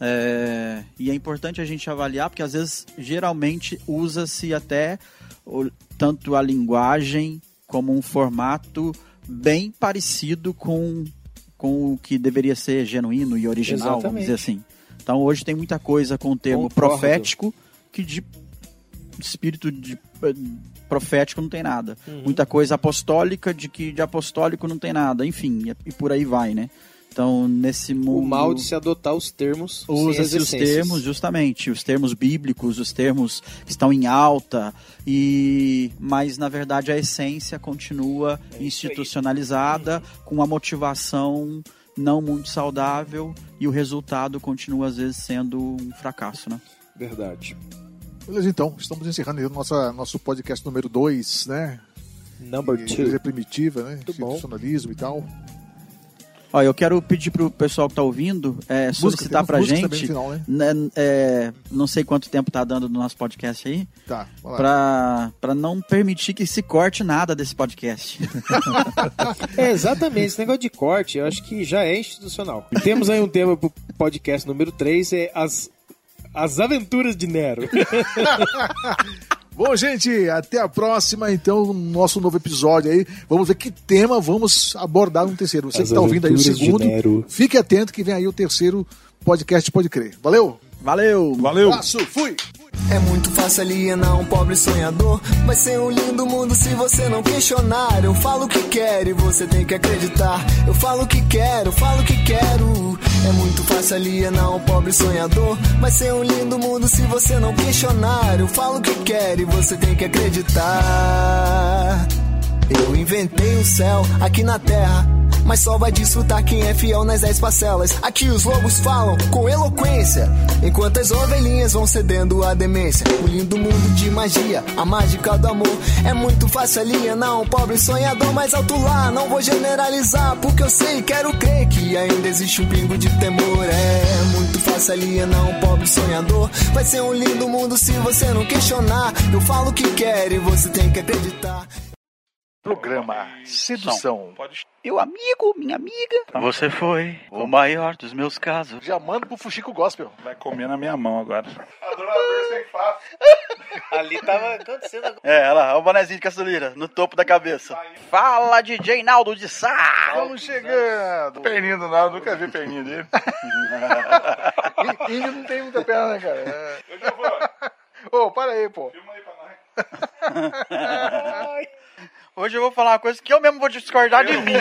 É, e é importante a gente avaliar, porque às vezes, geralmente, usa-se até o- tanto a linguagem como um formato bem parecido com, com o que deveria ser genuíno e original, vamos Exatamente. dizer assim. Então hoje tem muita coisa com o termo Concordo. profético que de espírito de eh, profético não tem nada. Uhum. Muita coisa apostólica de que de apostólico não tem nada. Enfim, e por aí vai, né? Então, nesse mundo O mal de se adotar os termos usa-se os termos justamente os termos bíblicos os termos que estão em alta e mas na verdade a essência continua institucionalizada com a motivação não muito saudável e o resultado continua às vezes sendo um fracasso, né? Verdade. Beleza, então. Estamos encerrando aí o nossa, nosso podcast número 2, né? Number Igreja two. primitiva, né? Muito bom. Institucionalismo e tal. Ó, eu quero pedir pro pessoal que tá ouvindo é, solicitar pra gente. final, né? né, é, não sei quanto tempo tá dando no nosso podcast aí, Tá, lá. pra, pra não permitir que se corte nada desse podcast. É, exatamente. Esse negócio de corte, eu acho que já é institucional. E temos aí um tema pro podcast número 3, é as, as aventuras de Nero. Bom, gente, até a próxima, então, no nosso novo episódio aí. Vamos ver que tema vamos abordar no terceiro. Você As que está ouvindo aí o segundo, fique atento que vem aí o terceiro podcast Pode Crer. Valeu? Valeu! Valeu! Abraço, fui! É muito fácil alienar um pobre sonhador. Vai ser um lindo mundo se você não questionar. Eu falo o que quero e você tem que acreditar. Eu falo o que quero, falo o que quero. É muito fácil alienar um pobre sonhador. Vai ser um lindo mundo se você não questionar. Eu falo o que quero e você tem que acreditar. Eu inventei o céu aqui na terra. Mas só vai desfrutar quem é fiel nas dez parcelas. Aqui os lobos falam com eloquência, enquanto as ovelhinhas vão cedendo à demência. O lindo mundo de magia, a mágica do amor. É muito fácil alienar um pobre sonhador, mas alto lá, não vou generalizar, porque eu sei, quero crer que ainda existe um pingo de temor. É muito fácil alienar um pobre sonhador. Vai ser um lindo mundo se você não questionar. Eu falo o que quero e você tem que acreditar. Programa Sedução. Meu amigo, minha amiga. Você foi o maior dos meus casos. Já mando pro Fuxico Gospel. Vai comer na minha mão agora. Ali tava acontecendo. É, olha lá, o bonezinho de caçuleira no topo da cabeça. Fala, DJ Naldo de Sá! Estamos chegando. Perninho do nada, nunca vi perninho dele. Índio não tem muita perna, né, cara? É. Ô, para aí, pô. Hoje eu vou falar uma coisa que eu mesmo vou discordar de mim.